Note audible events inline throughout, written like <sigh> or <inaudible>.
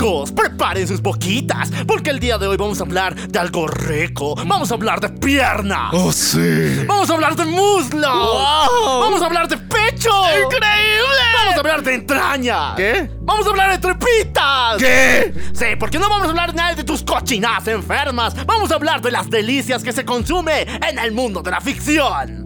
Preparen sus boquitas, porque el día de hoy vamos a hablar de algo rico. Vamos a hablar de pierna. ¡Oh, sí! Vamos a hablar de muslo. ¡Wow! Vamos a hablar de pecho. ¡Increíble! Vamos a hablar de entraña. ¿Qué? Vamos a hablar de tripitas. ¿Qué? Sí, porque no vamos a hablar nada de tus cochinas enfermas. Vamos a hablar de las delicias que se consume en el mundo de la ficción.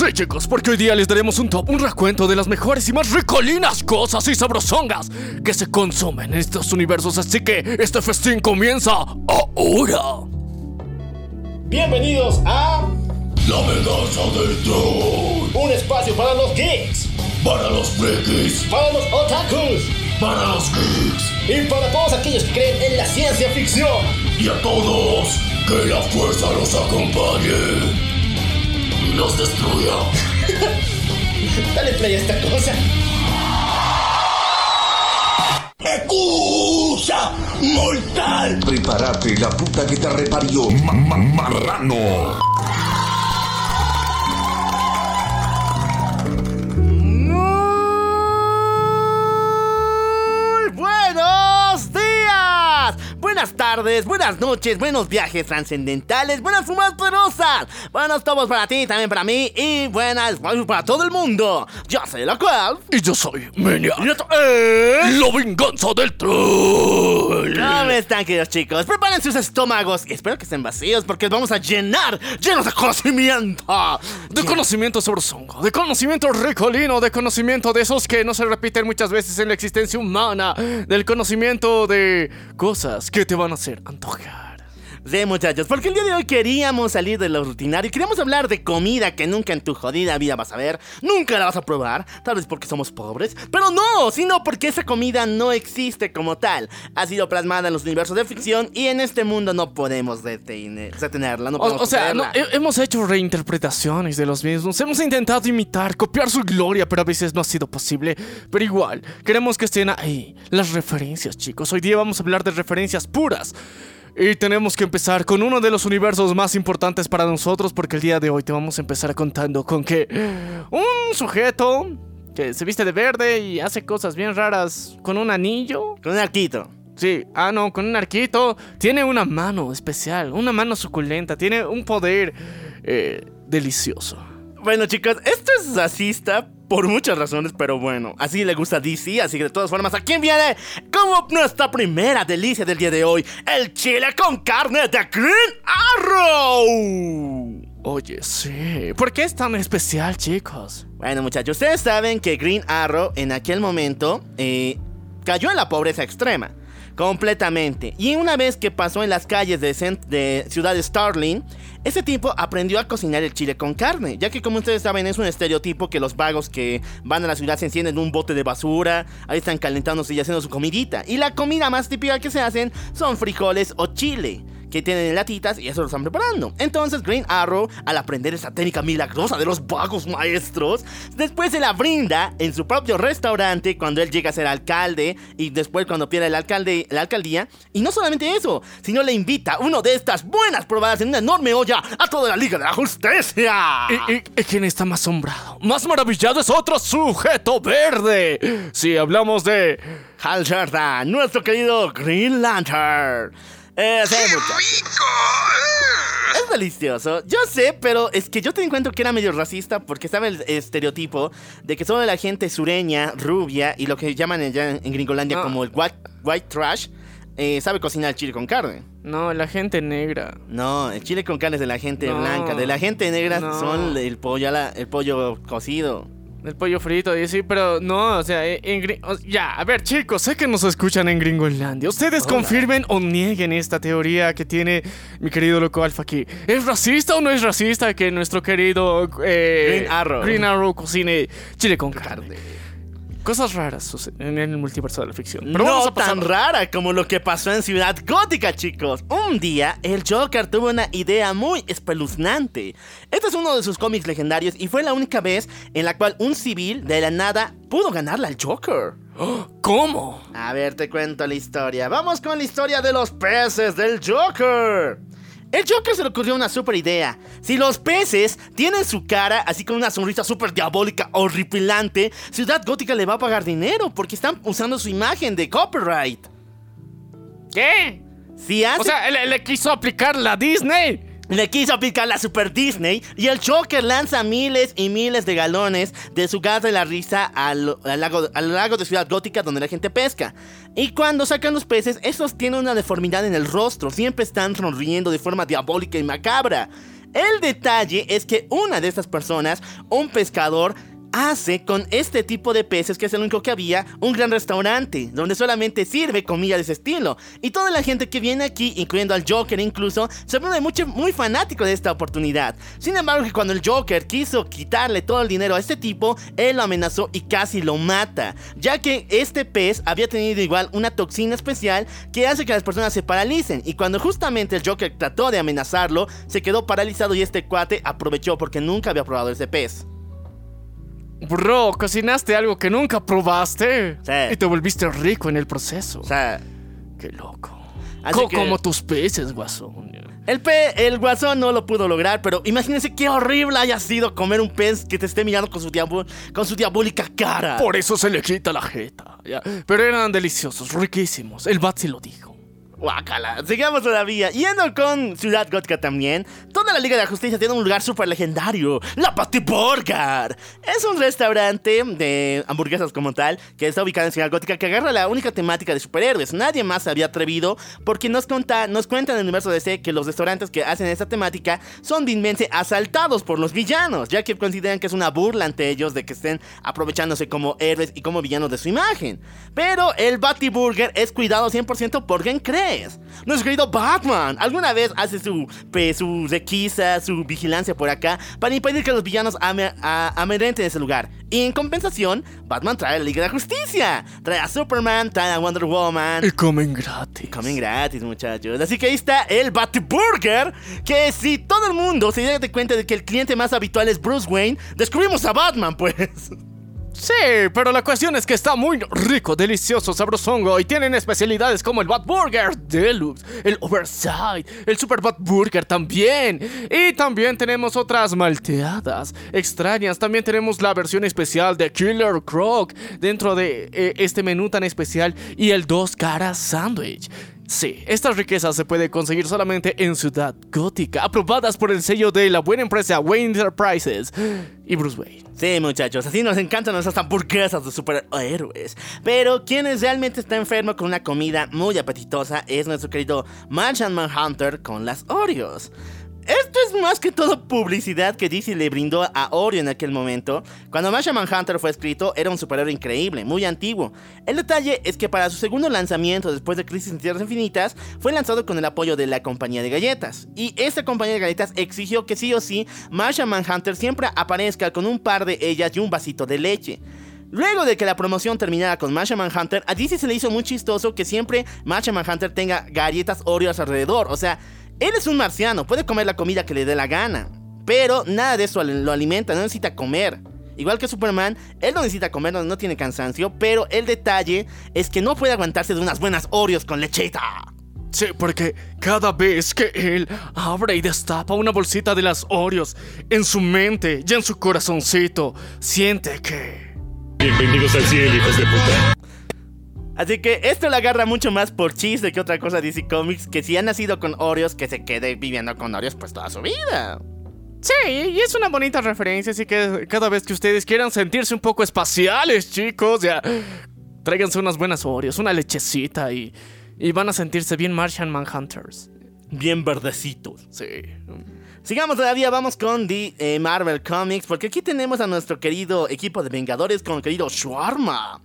Sí, chicos, porque hoy día les daremos un top, un recuento de las mejores y más ricolinas cosas y sabrosongas que se consumen en estos universos. Así que este festín comienza ahora. Bienvenidos a La venganza del troll. un espacio para los geeks, Para los frikis, para los otakus para los geeks y para todos aquellos que creen en la ciencia ficción. y a todos, que la fuerza los acompañe y los destruya. <laughs> Dale play a esta cosa. ¡Excusa mortal! Prepárate, la puta que te reparió. marrano. Tardes, buenas noches, buenos viajes trascendentales, buenas fumas poderosas, buenos tomos para ti, también para mí y buenas para todo el mundo. Yo soy la cual. Y yo soy Menia. Y esto es... La venganza del troll. ¿Cómo están, queridos chicos? Preparen sus estómagos y espero que estén vacíos porque los vamos a llenar, llenos de conocimiento. De conocimiento sabrosongo, de conocimiento ricolino, de conocimiento de esos que no se repiten muchas veces en la existencia humana, del conocimiento de cosas que te van a hacer antojar. Sí, muchachos, porque el día de hoy queríamos salir de lo rutinario y queríamos hablar de comida que nunca en tu jodida vida vas a ver, nunca la vas a probar, tal vez porque somos pobres, pero no, sino porque esa comida no existe como tal. Ha sido plasmada en los universos de ficción y en este mundo no podemos detener- detenerla, no O, podemos o sea, no, he- hemos hecho reinterpretaciones de los mismos, hemos intentado imitar, copiar su gloria, pero a veces no ha sido posible. Pero igual, queremos que estén ahí las referencias, chicos. Hoy día vamos a hablar de referencias puras. Y tenemos que empezar con uno de los universos más importantes para nosotros, porque el día de hoy te vamos a empezar contando con que un sujeto que se viste de verde y hace cosas bien raras con un anillo. Con un arquito. Sí, ah, no, con un arquito. Tiene una mano especial, una mano suculenta. Tiene un poder eh, delicioso. Bueno, chicos, esto es racista por muchas razones, pero bueno, así le gusta DC, así que de todas formas, ¿a quién viene? Como nuestra primera delicia del día de hoy, el chile con carne de Green Arrow. Oye, sí. ¿Por qué es tan especial, chicos? Bueno, muchachos, ustedes saben que Green Arrow en aquel momento eh, cayó en la pobreza extrema. Completamente. Y una vez que pasó en las calles de, de Ciudad Starling, ese tipo aprendió a cocinar el chile con carne. Ya que como ustedes saben es un estereotipo que los vagos que van a la ciudad se encienden un bote de basura, ahí están calentándose y haciendo su comidita. Y la comida más típica que se hacen son frijoles o chile que tienen en latitas y eso lo están preparando. Entonces Green Arrow, al aprender esta técnica milagrosa de los vagos maestros, después se la brinda en su propio restaurante cuando él llega a ser alcalde y después cuando pierde el alcalde, la alcaldía. Y no solamente eso, sino le invita uno de estas buenas probadas en una enorme olla a toda la Liga de la Justicia. ¿Y, y- y quién está más asombrado? Más maravillado es otro sujeto verde. Si hablamos de... Hal Jordan, nuestro querido Green Lantern. Eh. Es delicioso. Yo sé, pero es que yo te encuentro que era medio racista porque estaba el estereotipo de que solo la gente sureña, rubia y lo que llaman allá en Gringolandia como el white, white trash eh, sabe cocinar el chile con carne. No, la gente negra. No, el chile con carne es de la gente No. blanca. De la gente negra No. son el pollo, a la- el pollo cocido. El pollo frito, y sí, pero no, o sea, en, Gri- o- ya, a ver chicos, sé que nos escuchan en Gringolandia. Ustedes Hola. confirmen o nieguen esta teoría que tiene mi querido loco Alfa aquí. ¿Es racista o no es racista que nuestro querido eh, Green Arrow. Green Arrow cocine chile con carne? Cosas raras suceden en el multiverso de la ficción. Pero vamos no a pasar- tan rara como lo que pasó en Ciudad Gótica, chicos. Un día, el Joker tuvo una idea muy espeluznante. Este es uno de sus cómics legendarios y fue la única vez en la cual un civil de la nada pudo ganarle al Joker. ¿Cómo? A ver, te cuento la historia. Vamos con la historia de los peces del Joker. El Joker se le ocurrió una super idea. Si los peces tienen su cara así con una sonrisa súper diabólica, horripilante, Ciudad Gótica le va a pagar dinero porque están usando su imagen de copyright. ¿Qué? Si hace O sea, le, le quiso aplicar la Disney. Le quiso aplicar la Super Disney y el Joker lanza miles y miles de galones de su gas de la risa al, al lago, al lago de Ciudad Gótica donde la gente pesca. Y cuando sacan los peces, estos tienen una deformidad en el rostro, siempre están sonriendo de forma diabólica y macabra. El detalle es que una de estas personas, un pescador, hace con este tipo de peces, que es el único que había, un gran restaurante, donde solamente sirve comida de ese estilo. Y toda la gente que viene aquí, incluyendo al Joker incluso, se vuelve mucho, muy fanático de esta oportunidad. Sin embargo, que cuando el Joker quiso quitarle todo el dinero a este tipo, él lo amenazó y casi lo mata, ya que este pez había tenido igual una toxina especial que hace que las personas se paralicen. Y cuando justamente el Joker trató de amenazarlo, se quedó paralizado y este cuate aprovechó porque nunca había probado ese pez. Bro, cocinaste algo que nunca probaste. Sí. Y te volviste rico en el proceso. Sea, Qué loco. Co- que- Como tus peces, guasón. El, pe el guasón no lo pudo lograr, pero imagínense qué horrible haya sido comer un pez que te esté mirando con su, con su diabólica cara. Por eso se le quita la jeta. ya. Pero eran deliciosos, riquísimos. El Bat sí lo dijo. Guácala. Sigamos todavía. Yendo con Ciudad Gótica también. Toda la Liga de la Justicia tiene un lugar súper legendario. La Patty Burger. Es un restaurante de hamburguesas como tal que está ubicado en Ciudad Gótica que agarra la única temática de superhéroes. Nadie más se había atrevido porque nos, conta, nos cuentan en el universo DC que los restaurantes que hacen esta temática son inmense asaltados por los villanos, ya que consideran que es una burla ante ellos de que estén aprovechándose como héroes y como villanos de su imagen. Pero el Batty Burger es cuidado 100% por quien crees. Nuestro querido Batman alguna vez hace su, su requisa, su vigilancia por acá para impedir que los villanos a- amedrenten ese lugar. Y en compensación, Batman trae a la Liga de la Justicia, trae a Superman, trae a Wonder Woman. Y comen gratis. Comen gratis, muchachos. Así que ahí está el Batburger. Que si todo el mundo se diera de cuenta de que el cliente más habitual es Bruce Wayne, descubrimos a Batman, pues. Sí, pero la cuestión es que está muy rico, delicioso, sabrosongo y tienen especialidades como el Bat Burger Deluxe, el Oversight, el Super Bat Burger también. Y también tenemos otras malteadas extrañas. También tenemos la versión especial de Killer Croc dentro de eh, este menú tan especial y el dos caras sándwich. Sí, estas riquezas se puede conseguir solamente en Ciudad Gótica, aprobadas por el sello de la buena empresa Wayne Enterprises y Bruce Wayne. Sí, muchachos, así nos encantan nuestras hamburguesas de superhéroes. Pero quienes realmente está enfermo con una comida muy apetitosa es nuestro querido Martian Manhunter con las Oreos. Esto es más que todo publicidad que DC le brindó a Oreo en aquel momento. Cuando Martian Manhunter fue escrito, era un superhéroe increíble, muy antiguo. El detalle es que para su segundo lanzamiento después de Crisis en Tierras Infinitas, fue lanzado con el apoyo de la compañía de galletas. Y esta compañía de galletas exigió que sí o sí, Martian Manhunter siempre aparezca con un par de ellas y un vasito de leche. Luego de que la promoción terminara con Martian Manhunter, a DC se le hizo muy chistoso que siempre Martian Manhunter tenga galletas Oreos alrededor. O sea, él es un marciano, puede comer la comida que le dé la gana. Pero nada de eso lo alimenta, no necesita comer. Igual que Superman, él no necesita comer, no, no tiene cansancio, pero el detalle es que no puede aguantarse de unas buenas Oreos con lechita. Sí, porque cada vez que él abre y destapa una bolsita de las Oreos, en su mente y en su corazoncito, siente que... Bienvenidos al cielo, hijos de puta. Así que esto le agarra mucho más por chiste que otra cosa DC Comics, que si ha nacido con Oreos, que se quede viviendo con Oreos pues toda su vida. Sí, y es una bonita referencia, así que cada vez que ustedes quieran sentirse un poco espaciales, chicos, ya... Tráiganse unas buenas Oreos, una lechecita y... Y van a sentirse bien Martian Manhunters. Bien verdecitos. Sí. Sigamos todavía, vamos con The eh, Marvel Comics, porque aquí tenemos a nuestro querido equipo de Vengadores con el querido Shawarma.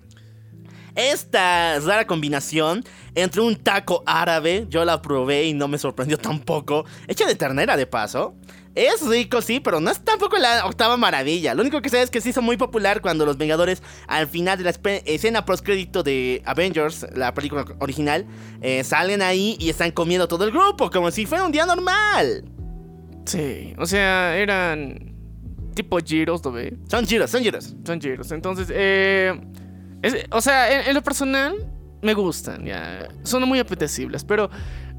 Esta rara combinación entre un taco árabe, yo la probé y no me sorprendió tampoco, hecha de ternera de paso. Es rico, sí, pero no es tampoco la octava maravilla. Lo único que sé es que se hizo muy popular cuando los Vengadores, al final de la escena postcrédito de Avengers, la película original, eh, salen ahí y están comiendo todo el grupo, como si fuera un día normal. Sí, o sea, eran tipo giros, ¿lo ve? Son giros, son giros. Son giros. Entonces, eh, es- o sea, en, lo personal me gustan, ya. Son muy apetecibles, pero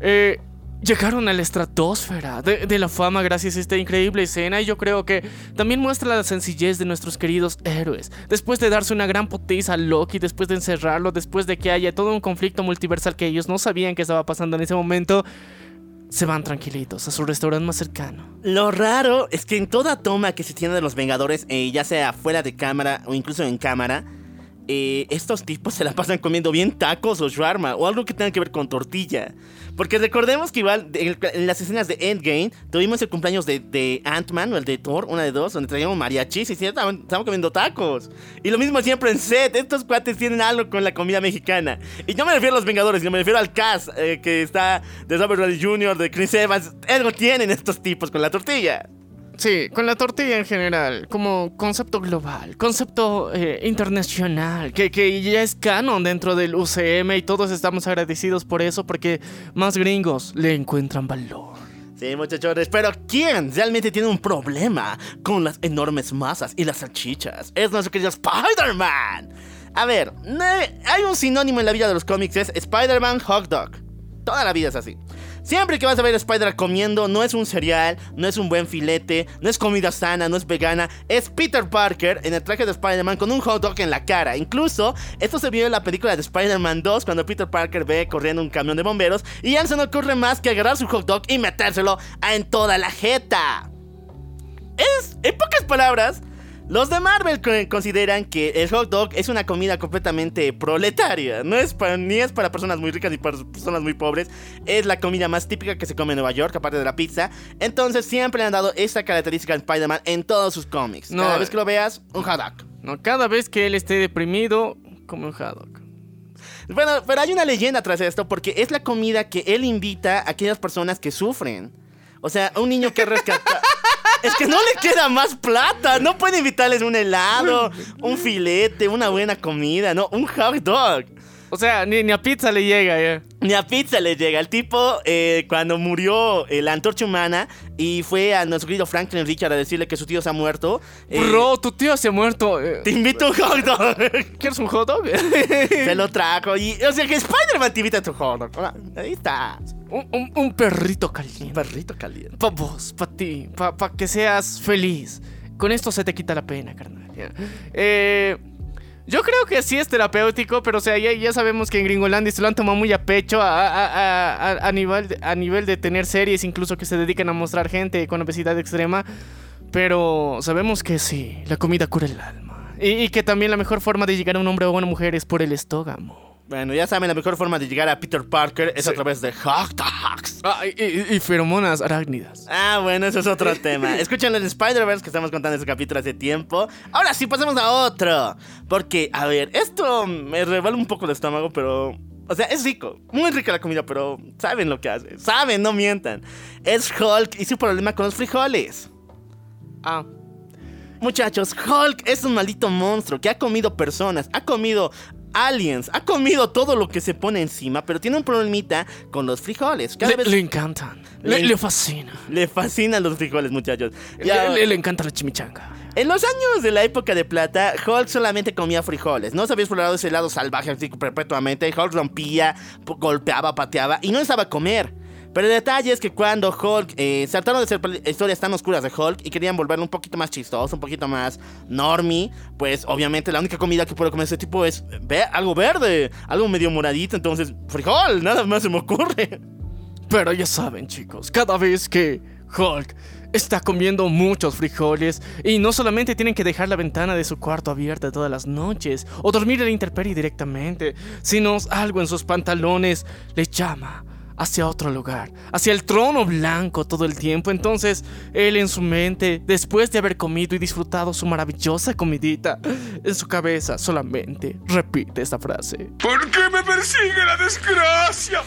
eh, llegaron a la estratosfera de, de la fama gracias a esta increíble escena y yo creo que también muestra la sencillez de nuestros queridos héroes. Después de darse una gran potiza a Loki, después de encerrarlo, después de que haya todo un conflicto multiversal que ellos no sabían que estaba pasando en ese momento, se van tranquilitos a su restaurante más cercano. Lo raro es que en toda toma que se tiene de los Vengadores, eh, ya sea fuera de cámara o incluso en cámara, eh, estos tipos se la pasan comiendo bien tacos o shawarma o algo que tenga que ver con tortilla. Porque recordemos que igual en, las escenas de Endgame tuvimos el cumpleaños de, Ant-Man o el de Thor, una de dos, donde traíamos mariachis y estaban, estaban comiendo tacos. Y lo mismo siempre en set, estos cuates tienen algo con la comida mexicana. Y no me refiero a los Vengadores, sino me refiero al cast eh, que está de Robert Jr., de Chris Evans. Algo tienen estos tipos con la tortilla. Sí, con la tortilla en general, como concepto global, concepto eh, internacional, que, que ya es canon dentro del UCM y todos estamos agradecidos por eso porque más gringos le encuentran valor. Sí, muchachones, pero ¿quién realmente tiene un problema con las enormes masas y las salchichas? Es nuestro querido Spider-Man. A ver, hay un sinónimo en la vida de los cómics, es Spider-Man Hot Dog. Toda la vida es así. Siempre que vas a ver a Spider comiendo, no es un cereal, no es un buen filete, no es comida sana, no es vegana, es Peter Parker en el traje de Spider-Man con un hot dog en la cara. Incluso, esto se vio en la película de Spider-Man 2 cuando Peter Parker ve corriendo un camión de bomberos y ya no se le ocurre más que agarrar su hot dog y metérselo en toda la jeta. Es, en pocas palabras, los de Marvel co- consideran que el hot dog es una comida completamente proletaria. No es para, ni es para personas muy ricas ni para personas muy pobres. Es la comida más típica que se come en Nueva York, aparte de la pizza. Entonces siempre han dado esta característica a Spider-Man en todos sus cómics. No, Cada eh. vez que lo veas, un hot dog. No, cada vez que él esté deprimido, come un hot dog. Bueno, pero hay una leyenda tras esto porque es la comida que él invita a aquellas personas que sufren. O sea, un niño que <laughs> rescata. Es que no le queda más plata. No puede invitarles un helado, un filete, una buena comida, no, un hot dog. O sea, ni, ni a pizza le llega ya. Ni a pizza le llega. El tipo, eh, cuando murió eh, la antorcha humana y fue a nuestro querido Franklin Richard a decirle que su tío se ha muerto. eh, Bro, tu tío se ha muerto. eh, Te invito a un hot dog. <laughs> ¿Quieres un hot dog? <laughs> se lo trajo. Y, o sea, que Spider-Man te invita a tu hot dog. Ah, Ahí está. un, un- un perrito Un caliente. perrito caliente. Pa' vos, pa' ti, pa', pa' que seas feliz. Con esto se te quita la pena, carnal. Eh, yo creo que sí es terapéutico, pero o sea, ya, ya sabemos que en Gringolandia se lo han tomado muy a pecho a, a- a- a- nivel, de- a nivel de tener series, incluso que se dedican a mostrar gente con obesidad extrema. Pero sabemos que sí, la comida cura el alma. Y, y que también la mejor forma de llegar a un hombre o a una mujer es por el estómago. Bueno, ya saben, la mejor forma de llegar a Peter Parker es Sí. a través de hot dogs. Ah, y, y- y feromonas arácnidas. Ah, bueno, eso es otro tema. <laughs> Escuchen el Spider-Verse que estamos contando ese capítulo hace tiempo. Ahora sí, pasemos a otro. Porque, a ver, esto me revela un poco el estómago, pero... O sea, es rico. Muy rica la comida, pero saben lo que hace. Saben, no mientan. Es Hulk y su problema con los frijoles. Ah. Muchachos, Hulk es un maldito monstruo que ha comido personas, ha comido aliens, ha comido todo lo que se pone encima, pero tiene un problemita con los frijoles. Cada Le, vez le encantan. Le, fascina. le fascinan los frijoles, muchachos. Ya- Le, encanta la chimichanga. En los años de la época de plata, Hulk solamente comía frijoles. No se había explorado ese lado salvaje así perpetuamente. Hulk rompía, golpeaba, pateaba y no estaba comer. Pero el detalle es que cuando Hulk eh, se trataron de hacer historias tan oscuras de Hulk y querían volverlo un poquito más chistoso, un poquito más normie, pues obviamente la única comida que puede comer ese tipo es ve- algo verde, algo medio moradito. Entonces, frijol, nada más se me ocurre. Pero ya saben, chicos, cada vez que Hulk está comiendo muchos frijoles y no solamente tienen que dejar la ventana de su cuarto abierta todas las noches o dormir en la intemperie directamente, sino algo en sus pantalones le llama hacia otro lugar, hacia el trono blanco todo el tiempo. Entonces, él en su mente, después de haber comido y disfrutado su maravillosa comidita, en su cabeza solamente repite esta frase. ¿Por qué me persigue la desgracia?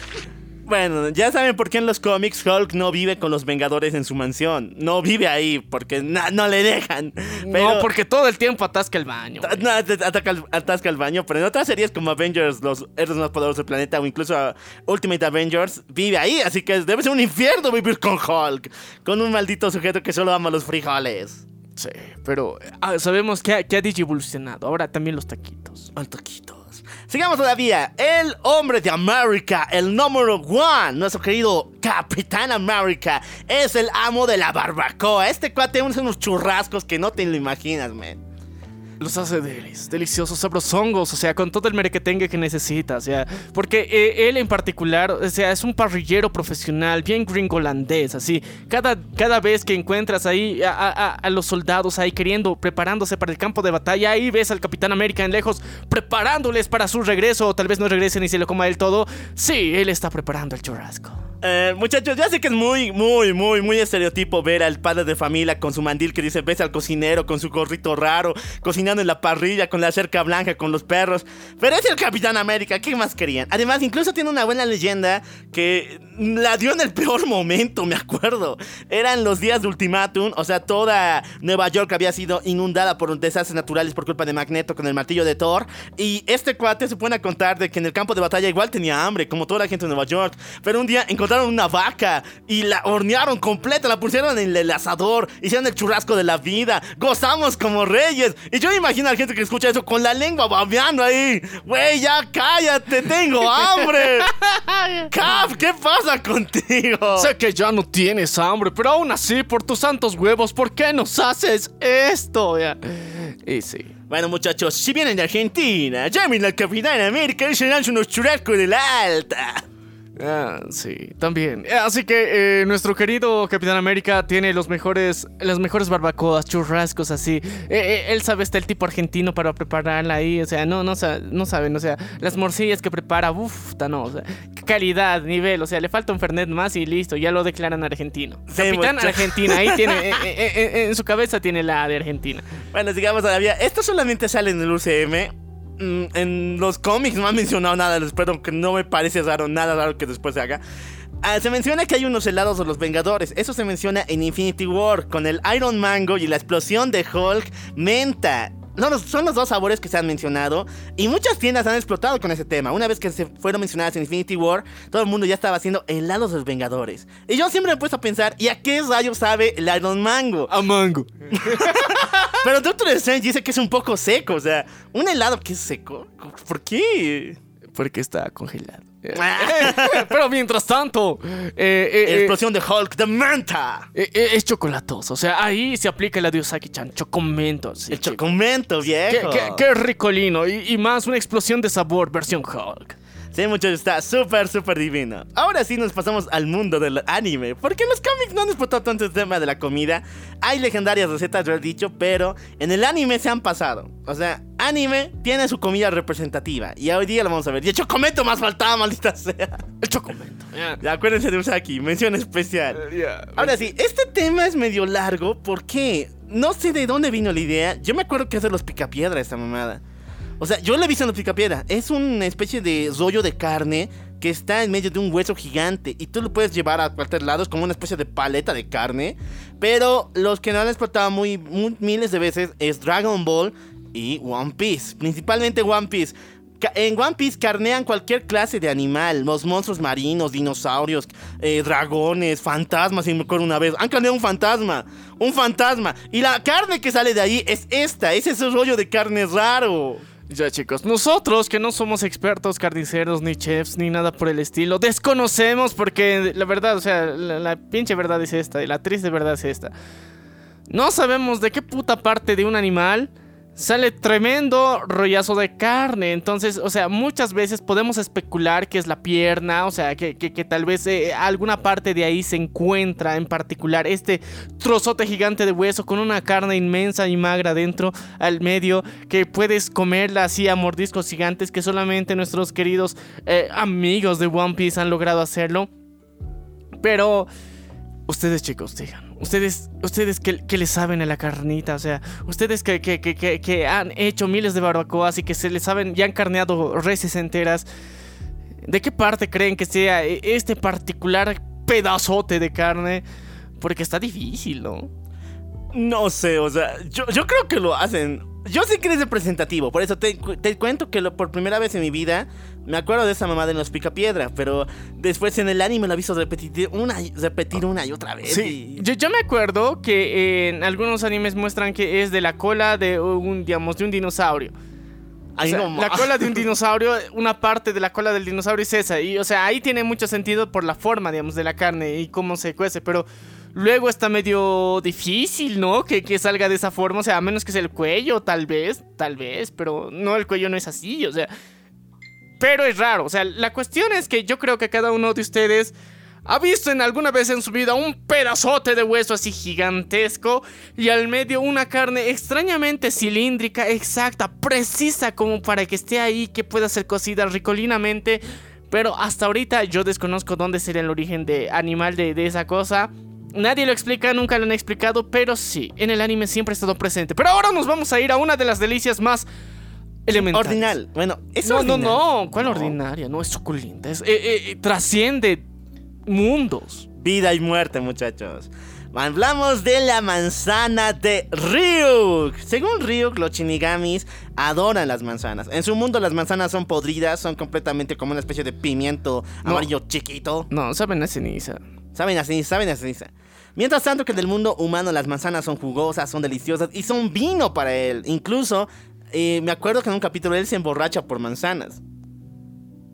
Bueno, ya saben por qué en los cómics Hulk no vive con los Vengadores en su mansión. No vive ahí porque no le dejan. Pero- No, porque todo el tiempo atasca el baño. No, ataca atasca el baño, pero en otras series como Avengers, los héroes más poderosos del planeta, o incluso Ultimate Avengers, vive ahí, así que debe ser un infierno vivir con Hulk, con un maldito sujeto que solo ama los frijoles. Sí, pero ah, sabemos que ha, que ha digievolucionado. Ahora también los taquitos. Al taquitos. Sigamos todavía. El hombre de América, el número one, nuestro querido Capitán América, es el amo de la barbacoa. Este cuate unos churrascos que no te lo imaginas, man. Los hace delis, deliciosos, sabrosongos, o sea, con todo el merequetengue que necesita, o sea, porque eh, él en particular, o sea, es un parrillero profesional, bien gringolandés, así. Cada, cada vez que encuentras ahí a, los soldados ahí queriendo, preparándose para el campo de batalla, ahí ves al Capitán América en lejos preparándoles para su regreso, o tal vez no regresen y se lo coma él todo. Sí, él está preparando el churrasco. Eh, muchachos, ya sé que es muy, muy, muy, muy estereotipo ver al padre de familia con su mandil que dice ves al cocinero con su gorrito raro, cocinando en la parrilla con la cerca blanca, con los perros. Pero es el Capitán América, ¿qué más querían? Además, incluso tiene una buena leyenda que la dio en el peor momento, me acuerdo. Eran los días de ultimátum, o sea, toda Nueva York había sido inundada por desastres naturales por culpa de Magneto con el martillo de Thor. Y este cuate se pone a contar de que en el campo de batalla igual tenía hambre, como toda la gente de Nueva York. Pero un día encontraron una vaca y la hornearon completa, la pusieron en el asador, hicieron el churrasco de la vida, gozamos como reyes. Y yo imagino a la gente que escucha eso con la lengua babeando ahí. Güey, ya cállate, tengo hambre. <laughs> Cap, ¿qué pasa contigo? Sé que ya no tienes hambre, pero aún así, por tus santos huevos, ¿por qué nos haces esto? Ya. Y sí. Bueno, muchachos, si vienen de Argentina, llamen al Capitán América y se dan unos churrascos de la alta. Ah, sí, también. Eh, Así que eh, nuestro querido Capitán América tiene los mejores, las mejores barbacoas, churrascos así. Eh, eh, él sabe está el tipo argentino para prepararla ahí, o sea, no, no, no saben, o sea, las morcillas que prepara, uff, no, o sea, calidad, nivel, o sea, le falta un Fernet más y listo, ya lo declaran argentino. Sí, Capitán mucha- Argentina, ahí tiene, <laughs> en su cabeza tiene la de Argentina. Bueno, sigamos todavía. Esto solamente sale en el UCM. Mm, En los cómics no han mencionado nada, espero que no me parece raro, nada raro que después se haga. Ah, se menciona que hay unos helados de los Vengadores. Eso se menciona en Infinity War, con el Iron Mango y la explosión de Hulk menta. Son los, son los dos sabores que se han mencionado y muchas tiendas han explotado con ese tema. Una vez que se fueron mencionadas en Infinity War, todo el mundo ya estaba haciendo helados de los Vengadores. Y yo siempre me he puesto a pensar, ¿y a qué rayos sabe el Iron Mango? A mango. <laughs> Pero Doctor Strange dice que es un poco seco, o sea, un helado que es seco. ¿Por qué? Porque está congelado. <laughs> Pero mientras tanto, eh, eh, eh, Explosión de Hulk de. Eh, eh, es chocolatoso, o sea, ahí se aplica la de Osaki-chan, chocomento. sí, El chocomento, Qué, viejo. qué- qué ricolino, y, y más una explosión de sabor versión Hulk. Sí, muchachos, está súper, súper divino. Ahora sí nos pasamos al mundo del anime. Porque en los cómics no han explotado tanto el tema de la comida. Hay legendarias recetas, lo he dicho, pero en el anime se han pasado. O sea, anime tiene su comida representativa. Y hoy día lo vamos a ver. Y el chocomento más faltaba, maldita sea. El chocomento. Ya, acuérdense de Usaki, mención especial. Ya. Ahora sí, este tema es medio largo porque no sé de dónde vino la idea. Yo me acuerdo que es de los picapiedra esta mamada. O sea, yo lo he visto en los picapiedra. Es una especie de rollo de carne que está en medio de un hueso gigante y tú lo puedes llevar a cualquier lado. Es como una especie de paleta de carne. Pero los que no han explotado muy, muy- miles de veces es Dragon Ball y One Piece. Principalmente One Piece. En One Piece carnean cualquier clase de animal, los monstruos marinos, dinosaurios, eh, dragones, fantasmas, si me acuerdo una vez. Han carneado un fantasma, un fantasma. Y la carne que sale de ahí es esta, es ese rollo de carne raro. Ya chicos, nosotros que no somos expertos carniceros, ni chefs, ni nada por el estilo, desconocemos porque la verdad, o sea, la, pinche verdad es esta y la triste verdad es esta. No sabemos de qué puta parte de un animal sale tremendo rollazo de carne. Entonces, o sea, muchas veces podemos especular que es la pierna, o sea, que, que- que tal vez eh, alguna parte de ahí se encuentra en particular este trozote gigante de hueso con una carne inmensa y magra dentro al medio que puedes comerla así a mordiscos gigantes que solamente nuestros queridos eh, amigos de One Piece han logrado hacerlo. Pero ustedes chicos, digan, ustedes, ustedes que, que le saben a la carnita, o sea, ustedes que, que, que, han hecho miles de barbacoas y que se les saben y han carneado reses enteras, ¿de qué parte creen que sea e- este particular pedazote de carne? Porque está difícil, ¿no? No sé, o sea, yo, yo creo que lo hacen. Yo sé que es representativo, por eso te, te cuento que lo- por primera vez en mi vida me acuerdo de esa mamada en los Picapiedra, pero después en el anime lo he visto repetir una, y- repetir una y otra vez. Sí, y- yo, yo me acuerdo que en algunos animes muestran que es de la cola de un, digamos, de un dinosaurio. O Ahí sea, no la cola de un <laughs> dinosaurio, una parte de la cola del dinosaurio es esa. Y, o sea, ahí tiene mucho sentido por la forma, digamos, de la carne y cómo se cuece. Pero luego está medio difícil, ¿no? Que, que salga de esa forma. O sea, a menos que sea el cuello, tal vez, tal vez. Pero no, el cuello no es así, o sea. Pero es raro. O sea, la cuestión es que yo creo que cada uno de ustedes ha visto en alguna vez en su vida un pedazote de hueso así gigantesco y al medio una carne extrañamente cilíndrica, exacta, precisa como para que esté ahí, que pueda ser cocida ricolinamente. Pero hasta ahorita yo desconozco dónde sería el origen de animal de, de esa cosa. Nadie lo explica, nunca lo han explicado, pero sí, en el anime siempre ha estado presente. Pero ahora nos vamos a ir a una de las delicias más elementales. Ordinal. Bueno, es No, no, ordinal. no. ¿Cuál ordinaria? No, es suculenta. Es, eh, eh, eh, trasciende mundos. Vida y muerte, muchachos. Hablamos de la manzana de Ryuk. Según Ryuk, los shinigamis adoran las manzanas. En su mundo las manzanas son podridas, son completamente como una especie de pimiento No. amarillo chiquito. No, saben a ceniza. Saben a ceniza, saben a. Mientras tanto que en el mundo humano las manzanas son jugosas, son deliciosas y son vino para él. Incluso, eh, me acuerdo que en un capítulo él se emborracha por manzanas.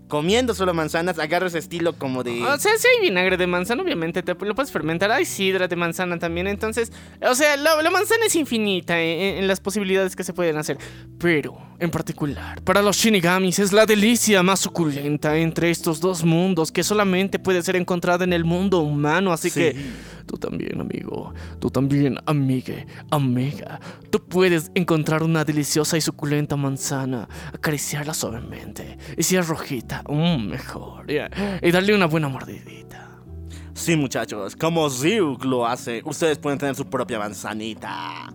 Comiendo solo manzanas, agarra ese estilo como de... O sea, si hay vinagre de manzana, obviamente te lo puedes fermentar. Hay sidra de manzana también. Entonces, o sea, la, la manzana es infinita en, en las posibilidades que se pueden hacer. Pero, en particular, para los shinigamis es la delicia más suculenta entre estos dos mundos que solamente puede ser encontrada en el mundo humano. Así Sí. que, tú también, amigo. Tú también, amigue, amiga. Tú puedes encontrar una deliciosa y suculenta manzana, acariciarla suavemente. Y si es rojita, mejor. Y darle una buena mordidita. Sí, muchachos, como Ryuk lo hace, ustedes pueden tener su propia manzanita.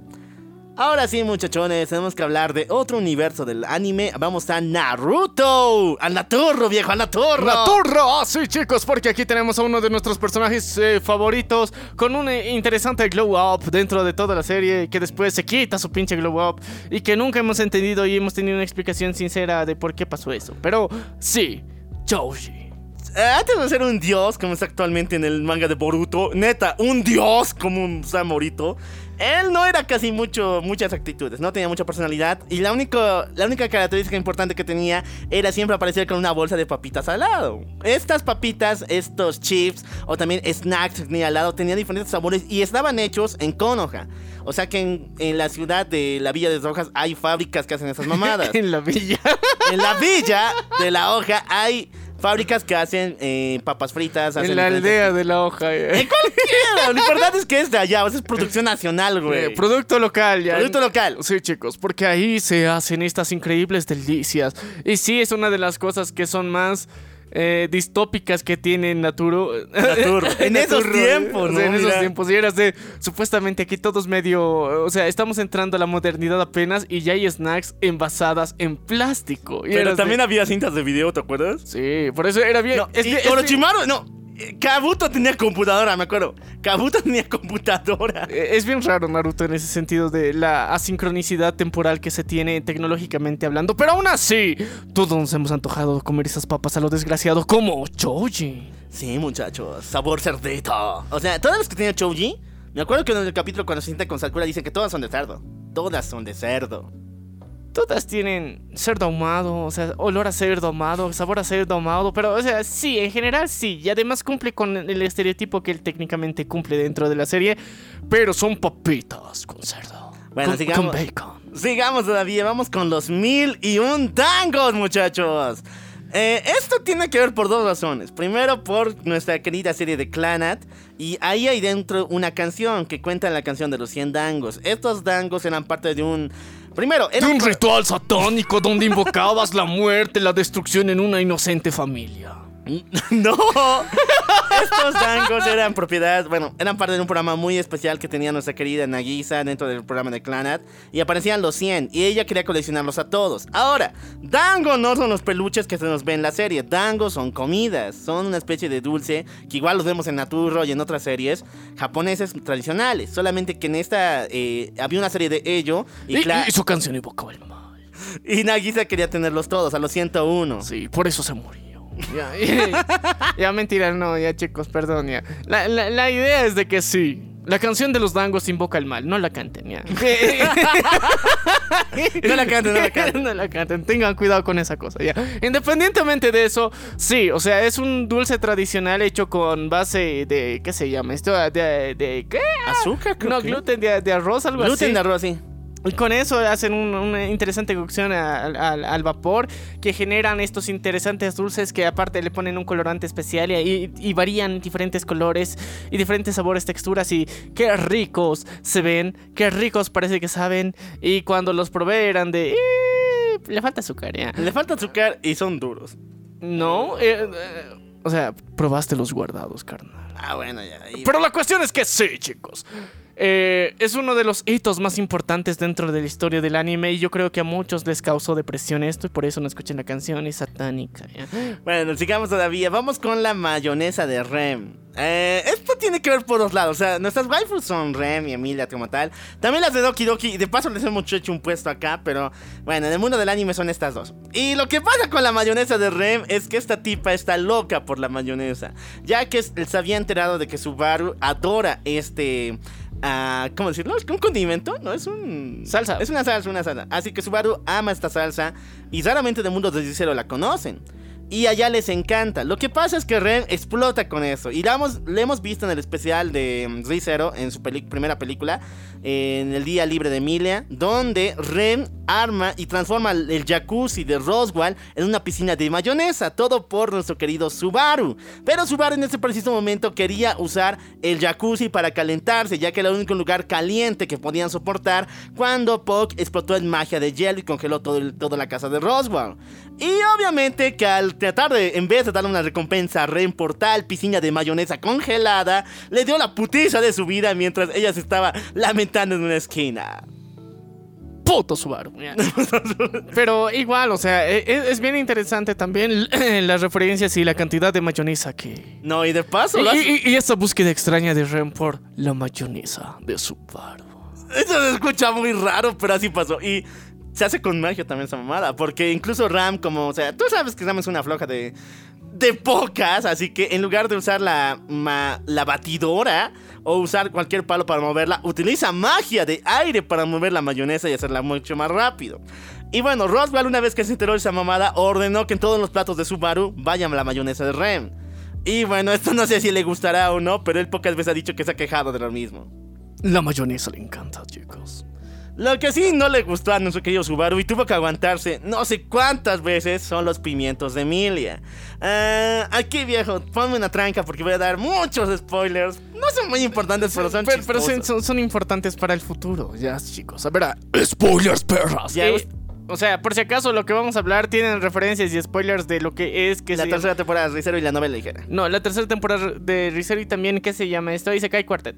Ahora sí, muchachones, tenemos que hablar de otro universo del anime. Vamos a Naruto. ¡A Naturro, viejo! ¡A Naturro! ¡Naturro! Ah, sí, chicos, porque aquí tenemos a uno de nuestros personajes eh, favoritos con un eh, interesante glow up dentro de toda la serie que después se quita su pinche glow up y que nunca hemos entendido y hemos tenido una explicación sincera de por qué pasó eso. Pero sí, Joji. Eh, Antes de ser un dios, como está actualmente en el manga de Boruto, neta, un dios como un Samorito, él no era casi mucho, muchas actitudes, no tenía mucha personalidad y la, único, la única característica importante que tenía era siempre aparecer con una bolsa de papitas al lado. Estas papitas, estos chips o también snacks que tenía al lado tenían diferentes sabores y estaban hechos en Konoha. O sea que en, en la ciudad de la Villa de Rojas hay fábricas que hacen esas mamadas. <laughs> en la villa. En la villa de la hoja hay fábricas que hacen eh, papas fritas. hacen en la aldea de la hoja. eh. En cualquiera. Lo importante es que es de allá. o sea, es producción nacional, Eh, güey. producto local, ya. Producto local. Sí, chicos, porque ahí se hacen estas increíbles delicias. Y sí, es una de las cosas que son más eh, distópicas que tiene Naturo. Naturo. <laughs> En esos Naturo, tiempos, o sea, ¿no? En esos tiempos. Y eras de, supuestamente aquí todos medio, o sea, estamos entrando a la modernidad apenas y ya hay snacks envasadas en plástico. Y Pero de- también había cintas de video, ¿te acuerdas? Sí, por eso era bien. No, es y bien- es bien- Orochimaru, no. Kabuto tenía computadora, me acuerdo. Kabuto <laughs> tenía computadora. Eh, Es bien raro Naruto en ese sentido de la asincronicidad temporal que se tiene tecnológicamente hablando. Pero aún así, todos nos hemos antojado comer esas papas a lo desgraciado como Choji. Sí, muchachos. Sabor cerdito. O sea, todas las que tenía Choji. Me acuerdo que en el capítulo cuando se sienta con Sakura dicen que todas son de cerdo. Todas son de cerdo. Todas tienen cerdo ahumado, o sea, olor a cerdo ahumado, sabor a cerdo ahumado, pero, o sea, sí, en general sí, y además cumple con el estereotipo que él técnicamente cumple dentro de la serie, pero son papitas con cerdo. Bueno, con, sigamos. con bacon. Sigamos todavía, vamos con los mil y un tangos, muchachos. Eh, esto tiene que ver por dos razones. Primero, por nuestra querida serie de Clanat. Y ahí hay dentro una canción que cuenta la canción de los 100 dangos. Estos dangos eran parte de un. Primero, De un ritual satánico donde invocabas la muerte, la destrucción en una inocente familia. <laughs> No, estos dangos eran propiedad, bueno, eran parte de un programa muy especial que tenía nuestra querida Nagisa dentro del programa de Clanat y aparecían los 100 y ella quería coleccionarlos a todos. Ahora, dango no son los peluches que se nos ven en la serie, dango son comidas, son una especie de dulce que igual los vemos en Naturro y en otras series japoneses tradicionales, solamente que en esta eh, había una serie de ello y, y su canción evocaba el mal. <laughs> y Nagisa quería tenerlos todos, a los 101. Sí, por eso se murió. Ya, <laughs> ya, ya, mentira, no, ya chicos, perdón, ya. La, la- la idea es de que sí, La canción de los dangos invoca el mal, no la canten, ya. <laughs> No la canten, no la canten. <laughs> no la canten, tengan cuidado con esa cosa, ya. Independientemente de eso, sí, o sea, es un dulce tradicional hecho con base de, ¿qué se llama? Esto, de, de ¿qué? Azúcar, creo No, que. gluten de, de arroz, algo Gluten así. de arroz, sí. Y con eso hacen un- una interesante cocción al, al- al vapor que generan estos interesantes dulces que aparte le ponen un colorante especial y, y varían diferentes colores y diferentes sabores, texturas y qué ricos se ven, qué ricos parece que saben y cuando los probé eran de... "Eh, le falta azúcar, ya. Le falta azúcar y son duros. No, eh, eh, o sea, probaste los guardados, carnal. Ah, bueno, ya. Pero la cuestión es que sí, chicos. Eh, es uno de los hitos más importantes dentro de la historia del anime y yo creo que a muchos les causó depresión esto y por eso no escuchen la canción, es satánica. Bueno, sigamos todavía. Vamos con la mayonesa de Rem. Eh, esto tiene que ver por dos lados. O sea, nuestras waifus son Rem y Emilia como tal. También las de Doki Doki. De paso les hemos hecho un puesto acá. Pero bueno, en el mundo del anime son estas dos. Y lo que pasa con la mayonesa de Rem es que esta tipa está loca por la mayonesa. Ya que se había enterado de que Subaru adora este... ¿Cómo decirlo? ¿Es un condimento? No, es un... Salsa. Es una salsa, una salsa. Así que Subaru ama esta salsa y raramente de mundo desde cero la conocen. Y allá les encanta. Lo que pasa es que Ren explota con eso. Y la hemos, le hemos visto en el especial de mm, ReZero, en su peli- primera película, en el día libre de Emilia, donde Ren arma y transforma el jacuzzi de Roswell en una piscina de mayonesa. Todo por nuestro querido Subaru. Pero Subaru en ese preciso momento quería usar el jacuzzi para calentarse, ya que era el único lugar caliente que podían soportar cuando Puck explotó en magia de hielo y congeló todo toda la casa de Roswell. Y obviamente que al tratar de, en vez de darle una recompensa a Ren por tal piscina de mayonesa congelada, le dio la putiza de su vida mientras ella se estaba lamentando en una esquina. Puto Subaru. Pero igual, o sea, e- e- es, bien interesante también <clears throat> las referencias y la cantidad de mayonesa que... No, y de paso, Y, y- y esa búsqueda extraña de Ren por la mayonesa de Subaru. Eso se escucha muy raro, pero así pasó. Y se hace con magia también esa mamada. Porque incluso Ram, como, o sea, tú sabes que Ram es una floja de. de pocas. Así que en lugar de usar la, ma- la batidora o usar cualquier palo para moverla, utiliza magia de aire para mover la mayonesa y hacerla mucho más rápido. Y bueno, Roswell, una vez que se enteró de esa mamada, ordenó que en todos los platos de Subaru vayan la mayonesa de Rem. Y bueno, esto no sé si le gustará o no, pero él pocas veces ha dicho que se ha quejado de lo mismo. La mayonesa le encanta, chicos. Lo que sí no le gustó a nuestro querido Subaru y tuvo que aguantarse no sé cuántas veces son los pimientos de Emilia. Ah, aquí viejo, ponme una tranca porque voy a dar muchos spoilers. No son muy importantes, pero son Pero, pero son, chistosos. son- son importantes para el futuro, ya, chicos. A ver, a- Spoilers, perras. Ya, Eh, o sea, por si acaso lo que vamos a hablar tienen referencias y spoilers de lo que es que la se tercera temporada de Rizero y la novela ligera. No, la tercera temporada de Rizero y también ¿qué se llama esto? Y se cae Quartet.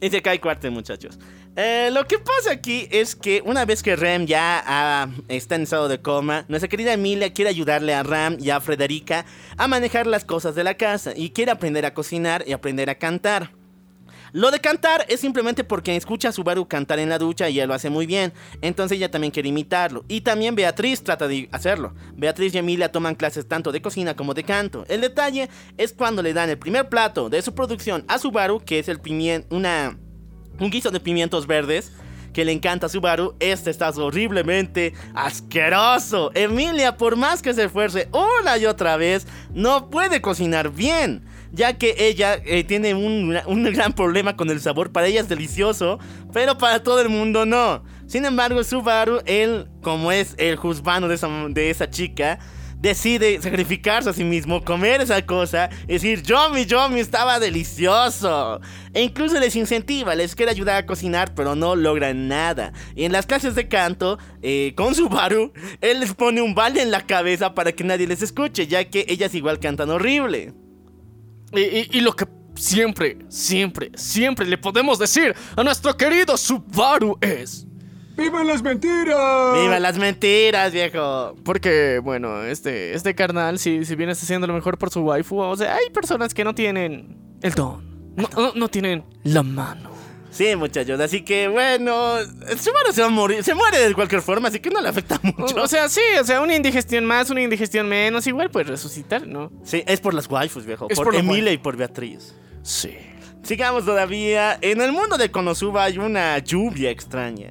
Y se cae cuarto, muchachos. Eh, lo que pasa aquí es que una vez que Rem ya ah, está en estado de coma, nuestra querida Emilia quiere ayudarle a Ram y a Frederica a manejar las cosas de la casa y quiere aprender a cocinar y aprender a cantar. Lo de cantar es simplemente porque escucha a Subaru cantar en la ducha y ella lo hace muy bien. Entonces ella también quiere imitarlo. Y también Beatriz trata de hacerlo. Beatriz y Emilia toman clases tanto de cocina como de canto. El detalle es cuando le dan el primer plato de su producción a Subaru, que es el pimien una un guiso de pimientos verdes que le encanta a Subaru. Este está horriblemente asqueroso. Emilia, por más que se esfuerce una y otra vez, no puede cocinar bien. Ya que ella eh, tiene un, un gran problema con el sabor. Para ella es delicioso, pero para todo el mundo no. Sin embargo, Subaru, él, como es el juzgano de esa, de esa chica, decide sacrificarse a sí mismo, comer esa cosa y decir, Yomi, Yomi, estaba delicioso. E incluso les incentiva, les quiere ayudar a cocinar, pero no logran nada. Y en las clases de canto, eh, con Subaru, él les pone un balde en la cabeza para que nadie les escuche, ya que ellas igual cantan horrible. Y, y- y lo que siempre, siempre, siempre le podemos decir a nuestro querido Subaru es... ¡Vivan las mentiras! ¡Viva las mentiras, viejo! Porque, bueno, este, este carnal, si, si bien está haciendo lo mejor por su waifu, o sea, hay personas que no tienen el don, no, no- no tienen la mano. Sí, muchachos, así que bueno, Subaru se va a morir, se muere de cualquier forma, así que no le afecta mucho. O, o sea, sí, o sea, una indigestión más, una indigestión menos, igual puede resucitar, ¿no? Sí, es por las waifus, viejo. Es por, por Emilia y por Beatriz. Sí. Sigamos todavía. En el mundo de Konosuba hay una lluvia extraña.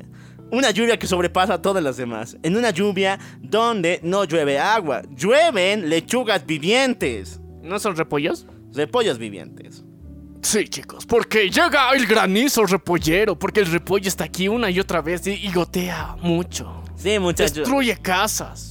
Una lluvia que sobrepasa a todas las demás. En una lluvia donde no llueve agua, llueven lechugas vivientes. ¿No son repollos? Repollos vivientes. Sí, chicos, porque llega el granizo repollero, porque el repollo está aquí una y otra vez y, y gotea mucho. Sí, muchachos. Destruye casas.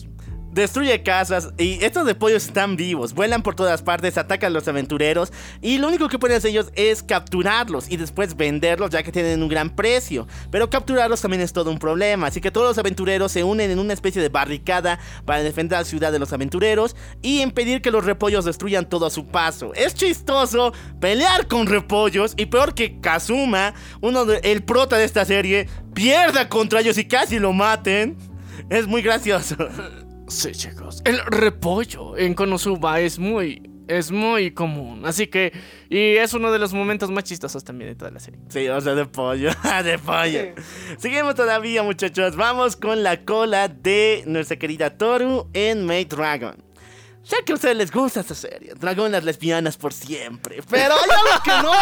Destruye casas y estos repollos están vivos, vuelan por todas partes, atacan a los aventureros y lo único que pueden hacer ellos es capturarlos y después venderlos ya que tienen un gran precio. Pero capturarlos también es todo un problema, así que todos los aventureros se unen en una especie de barricada para defender la ciudad de los aventureros y impedir que los repollos destruyan todo a su paso. Es chistoso pelear con repollos y peor que Kazuma, uno de, el prota de esta serie, pierda contra ellos y casi lo maten. Es muy gracioso. <laughs> Sí, chicos. El repollo en Konosuba es muy, es muy común. Así que, y es uno de los momentos más chistosos también de toda la serie. Sí, o sea, de pollo, <laughs> de pollo. Seguimos todavía, muchachos. Vamos con la cola de nuestra querida Toru en Maid Dragon. Sé que a ustedes les gusta esta serie, Dragonas lesbianas por siempre. Pero hay algo que no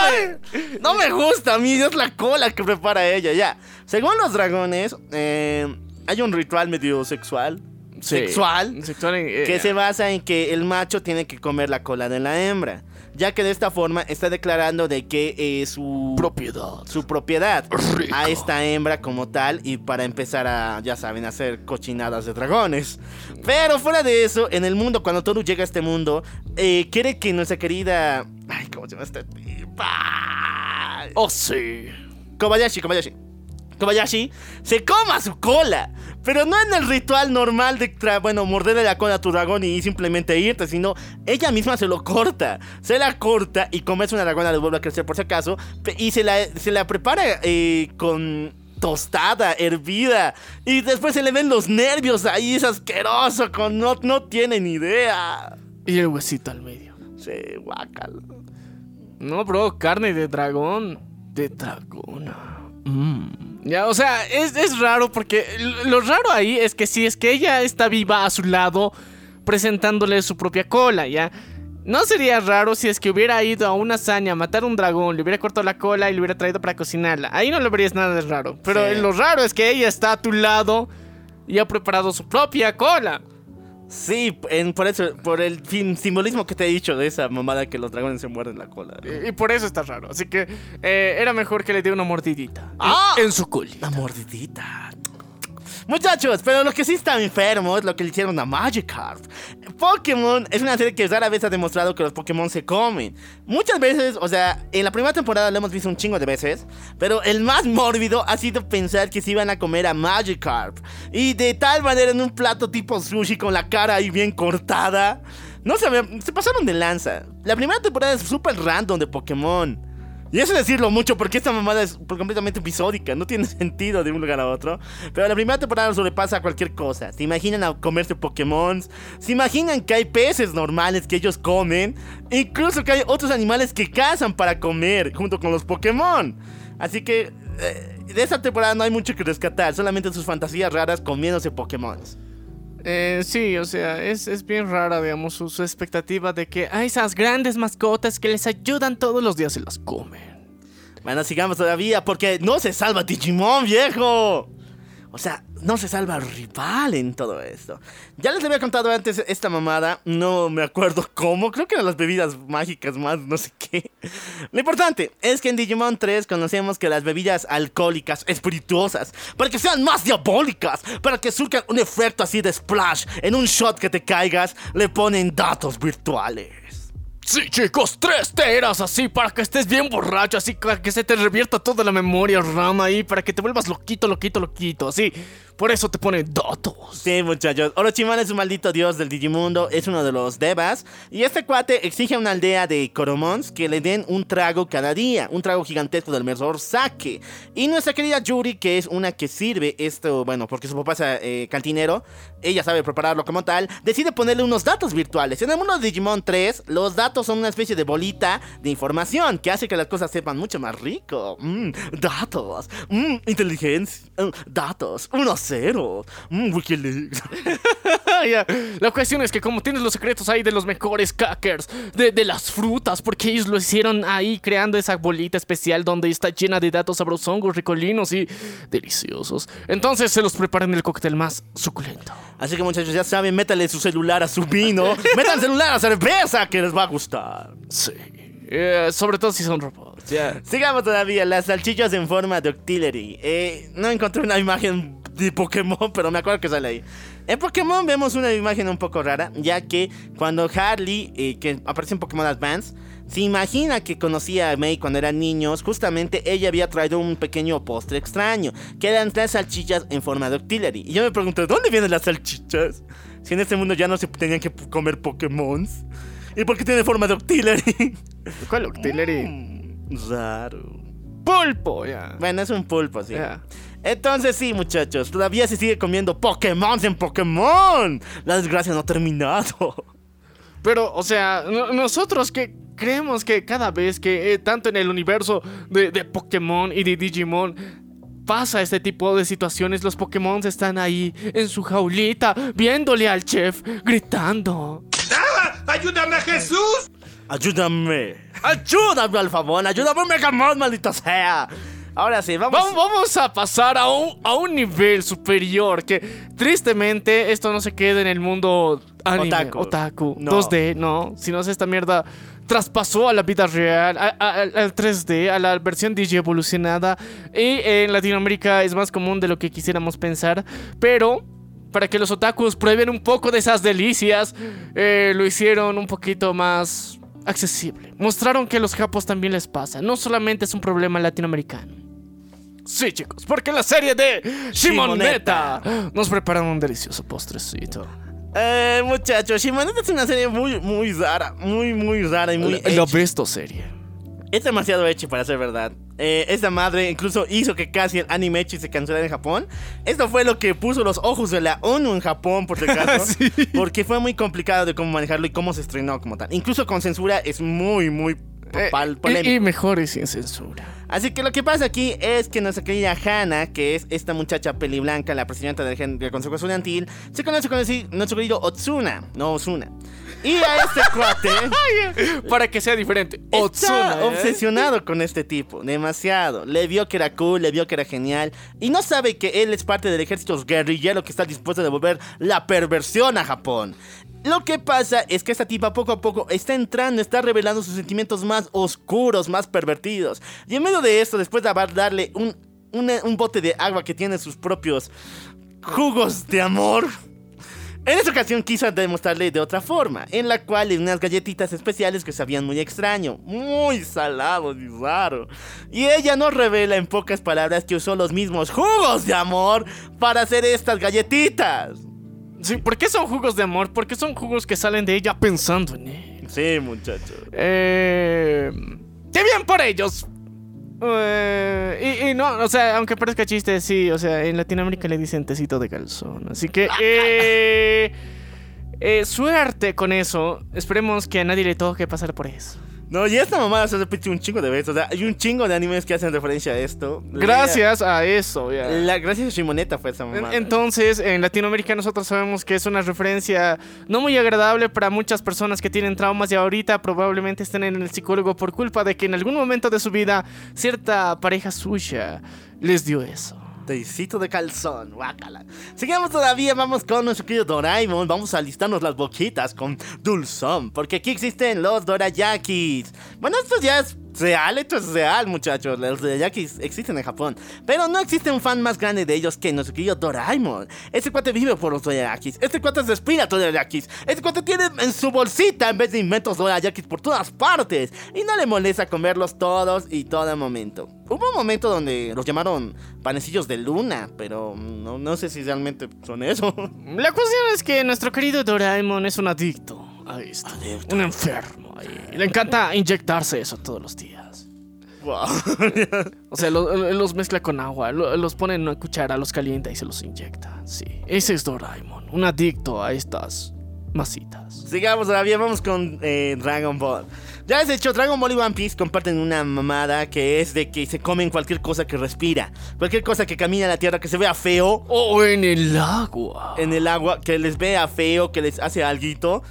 me, <laughs> no me gusta a mí, es la cola que prepara ella, ya. Según los dragones, eh, hay un ritual medio sexual. Sexual. Sexual eh, que se basa en que el macho tiene que comer la cola de la hembra, ya que de esta forma está declarando de que eh, su propiedad. su propiedad Rico. a esta hembra como tal y para empezar a, ya saben, hacer cochinadas de dragones. Pero fuera de eso, en el mundo, cuando Toru llega a este mundo, eh, quiere que nuestra querida... Ay, ¿cómo se llama esta tipa? Oh, sí. Kobayashi, Kobayashi. Kobayashi se coma su cola. Pero no en el ritual normal de, bueno, morderle la cola a tu dragón y simplemente irte, sino ella misma se lo corta. Se la corta y como es una dragona le vuelve a crecer por si acaso. Y se la, se la prepara eh, con tostada, hervida. Y después se le ven los nervios ahí, es asqueroso, con, no, no tiene ni idea. Y el huesito al medio. Sí, guácalo. No, bro, carne de dragón. De dragona. Mm. Ya, o sea, es, es raro porque lo raro ahí es que si es que ella está viva a su lado, presentándole su propia cola, ¿ya? No sería raro si es que hubiera ido a una hazaña a matar un dragón, le hubiera cortado la cola y le hubiera traído para cocinarla. Ahí no le verías nada de raro. Pero Sí. lo raro es que ella está a tu lado y ha preparado su propia cola. Sí, en- por eso, por el fin- simbolismo que te he dicho de esa mamada que los dragones se muerden la cola. Y, y por eso está raro. Así que eh, era mejor que le dé una mordidita. ¡Ah! En su colita. La mordidita. Muchachos, pero lo que sí está enfermo es lo que le hicieron a Magikarp. Pokémon es una serie que rara vez ha demostrado que los Pokémon se comen. Muchas veces, o sea, en la primera temporada lo hemos visto un chingo de veces, pero el más <laughs> mórbido ha sido pensar que se iban a comer a Magikarp. Y de tal manera en un plato tipo sushi con la cara ahí bien cortada. No se, se pasaron de lanza. La primera temporada es súper random de Pokémon. Y eso es decirlo mucho porque esta mamada es completamente episódica, no tiene <laughs> sentido de un lugar a otro. Pero la primera temporada sobrepasa cualquier cosa. ¿Se imaginan comerse Pokémon? ¿Se imaginan que hay peces normales que ellos comen? Incluso que hay otros animales que cazan para comer junto con los Pokémon. Así que eh, de esta temporada no hay mucho que rescatar, solamente sus fantasías raras comiéndose Pokémon. Eh, sí, o sea, es, es bien rara, digamos, su, su expectativa de que a esas grandes mascotas que les ayudan todos los días se las comen. Bueno, sigamos todavía porque no se salva Digimon, viejo. O sea, no se salva rival en todo esto. Ya les había contado antes esta mamada, no me acuerdo cómo, creo que eran las bebidas mágicas más, no sé qué. Lo importante es que en Digimon 3 conocemos que las bebidas alcohólicas espirituosas, para que sean más diabólicas, para que surcan un efecto así de splash en un shot que te caigas, le ponen datos virtuales. Sí, chicos, tres teras así para que estés bien borracho, así para que se te revierta toda la memoria rama ahí, para que te vuelvas loquito, loquito, loquito, así. Por eso te ponen datos. Sí, muchachos. Orochimaru es un maldito dios del Digimundo, es uno de los devas. Y este cuate exige a una aldea de Coromons que le den un trago cada día, un trago gigantesco del mejor sake. Y nuestra querida Yuri, que es una que sirve esto, bueno, porque su papá es eh, cantinero, ella sabe prepararlo como tal, decide ponerle unos datos virtuales. En el mundo de Digimon 3, los datos son una especie de bolita de información que hace que las cosas sepan mucho más rico. Mm, datos, mm, inteligencia, mm, datos, 1-0, mm, Wikileaks. <laughs> Ya. La cuestión es que como tienes los secretos ahí de los mejores hackers, de, de las frutas, porque ellos lo hicieron ahí creando esa bolita especial donde está llena de datos sabrosongos, ricolinos y deliciosos. Entonces se los preparan el cóctel más suculento. Así que muchachos, ya saben, métale su celular a su vino, <laughs> metan celular a cerveza que les va a gustar. Sí. Eh, sobre todo si son robots. Sigamos todavía, las salchichas en forma de Octillery. Eh, no encontré una imagen <laughs> de Pokémon, pero me acuerdo que sale ahí. En Pokémon vemos una imagen un poco rara, ya que cuando Harley, eh, que aparece en Pokémon Advance, se imagina que conocía a May cuando eran niños, justamente ella había traído un pequeño postre extraño, que eran tres salchichas en forma de Octillery. Y yo me pregunto, ¿de dónde vienen las salchichas? Si en este mundo ya no se tenían que comer Pokémon. ¿Y por qué tiene forma de Octillery? <laughs> ¿Cuál Octillery? Mm, raro. Pulpo, ya. Bueno, es un pulpo, sí. Ya. Entonces sí, muchachos, todavía se sigue comiendo Pokémon en Pokémon. La desgracia no ha terminado. Pero, o sea, no- nosotros que creemos que cada vez que, eh, tanto en el universo de, de Pokémon y de Digimon, pasa este tipo de situaciones, los Pokémon están ahí en su jaulita, viéndole al chef, gritando. ¡Ayúdame, Jesús! Ayúdame. Ayúdame, Alfabón. Ayúdame, Megamon, maldita sea. Ahora sí, vamos. Vamos, vamos a pasar a un, a un nivel superior que tristemente esto no se queda en el mundo anime, Otaku. otaku, No. 2D, no, sino esta mierda traspasó a la vida real, a- a- al al 3D, a la versión DJ evolucionada y en Latinoamérica es más común de lo que quisiéramos pensar, pero para que los otakus prueben un poco de esas delicias, eh, lo hicieron un poquito más accesible. Mostraron que a los japos también les pasa, no solamente es un problema latinoamericano. Sí, chicos, porque en la serie de Shimoneta nos preparan un delicioso postrecito. Eh, muchachos, Shimoneta es una serie muy, muy rara. Muy, muy rara y muy. La ecchi. besto serie. Es demasiado hecho para ser verdad. Eh, esta madre incluso hizo que casi el anime Echi se cancelara en Japón. Esto fue lo que puso los ojos de la ONU en Japón, por si <laughs> acaso. Sí. Porque fue muy complicado de cómo manejarlo y cómo se estrenó como tal. Incluso con censura es muy, muy pal- polémico. y, y mejor y sin censura. Así que lo que pasa aquí es que nuestra querida Hannah, que es esta muchacha peliblanca, la presidenta del, del Consejo Estudiantil, se conoce con el- nuestro querido Otsuna, no Osuna. Y a este <laughs> cuate Para que sea diferente. está Otsuna, ¿eh? obsesionado con este tipo, demasiado. Le vio que era cool, le vio que era genial, y no sabe que él es parte del ejército guerrillero que está dispuesto a devolver la perversión a Japón. Lo que pasa es que esta tipa poco a poco está entrando, está revelando sus sentimientos más oscuros, más pervertidos. Y en medio de esto, después de darle un, un bote de agua que tiene sus propios jugos de amor, en esta ocasión quiso demostrarle de otra forma, en la cual en unas galletitas especiales que sabían muy extraño, muy salado y raro. Y ella nos revela en pocas palabras que usó los mismos jugos de amor para hacer estas galletitas. Sí, ¿Por qué son jugos de amor? Porque son jugos que salen de ella pensando en él. Sí, muchachos. Eh, ¡Qué bien por ellos! Eh, y, y no, o sea, aunque parezca chiste, sí, o sea, en Latinoamérica le dicen tecito de calzón. Así que, eh, eh, suerte con eso. Esperemos que a nadie le toque pasar por eso. No, y esta mamada se repite un chingo de veces. O sea, hay un chingo de animes que hacen referencia a esto. Gracias a eso, ya. La, gracias a Shimoneta fue esa mamada. Entonces, en Latinoamérica nosotros sabemos que es una referencia no muy agradable para muchas personas que tienen traumas y ahorita probablemente estén en el psicólogo por culpa de que en algún momento de su vida cierta pareja suya les dio eso. Tecito de calzón, guácala. Sigamos todavía, vamos con nuestro querido Doraemon. Vamos a listarnos las boquitas con Dulzón, porque aquí existen los Dorayakis. Bueno, esto ya es real, esto es real, muchachos. Los Dorayakis existen en Japón, pero no existe un fan más grande de ellos que nuestro querido Doraemon. Este cuate vive por los Dorayakis, este cuate respira Dorayakis, este cuate tiene en su bolsita en vez de inventos Dorayakis por todas partes y no le molesta comerlos todos y todo momento. Hubo un momento donde los llamaron panecillos de luna, pero no, no sé si realmente son eso. La cuestión es que nuestro querido Doraemon es un adicto a esto. Un enfermo. Le encanta inyectarse eso todos los días. Wow. O sea, lo- los mezcla con agua, lo- los pone en una cuchara, los calienta y se los inyecta. Sí, ese es Doraemon, un adicto a estas masitas. Sigamos todavía, vamos con eh, Dragon Ball. Ya has hecho Dragon Ball y One Piece comparten una mamada que es de que se comen cualquier cosa que respira. Cualquier cosa que camina en la tierra que se vea feo O en el agua. en el agua, que les vea feo, que les hace alguito,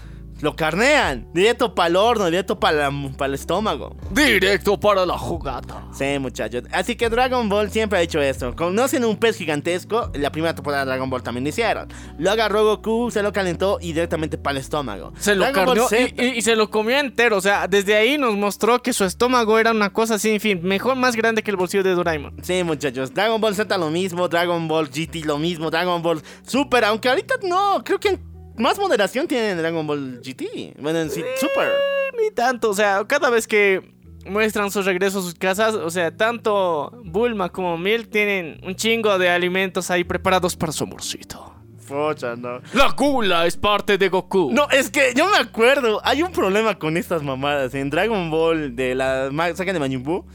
lo carnean. Directo para el horno, directo para el estómago. Directo para la jugada. Sí, muchachos. Así que Dragon Ball siempre ha hecho esto. Conocen un pez gigantesco. La primera temporada de Dragon Ball también lo hicieron. Lo agarró Goku, se lo calentó y directamente para el estómago. Se lo carneó y, y- y se lo comió entero. O sea, desde ahí nos mostró que su estómago era una cosa sin fin. Mejor, más grande que el bolsillo de Doraemon. Sí, muchachos. Dragon Ball Z lo mismo, Dragon Ball GT lo mismo, Dragon Ball Super, aunque ahorita no, creo que más moderación tiene Dragon Ball GT. Bueno, en sí, Super. Eh, Ni tanto. O sea, cada vez que muestran sus regresos a sus casas, o sea, tanto Bulma como Milk tienen un chingo de alimentos ahí preparados para su amorcito. Focha, no. La gula es parte de Goku. No, es que yo me acuerdo, hay un problema con estas mamadas. En Dragon Ball de la saga de Majin Buu,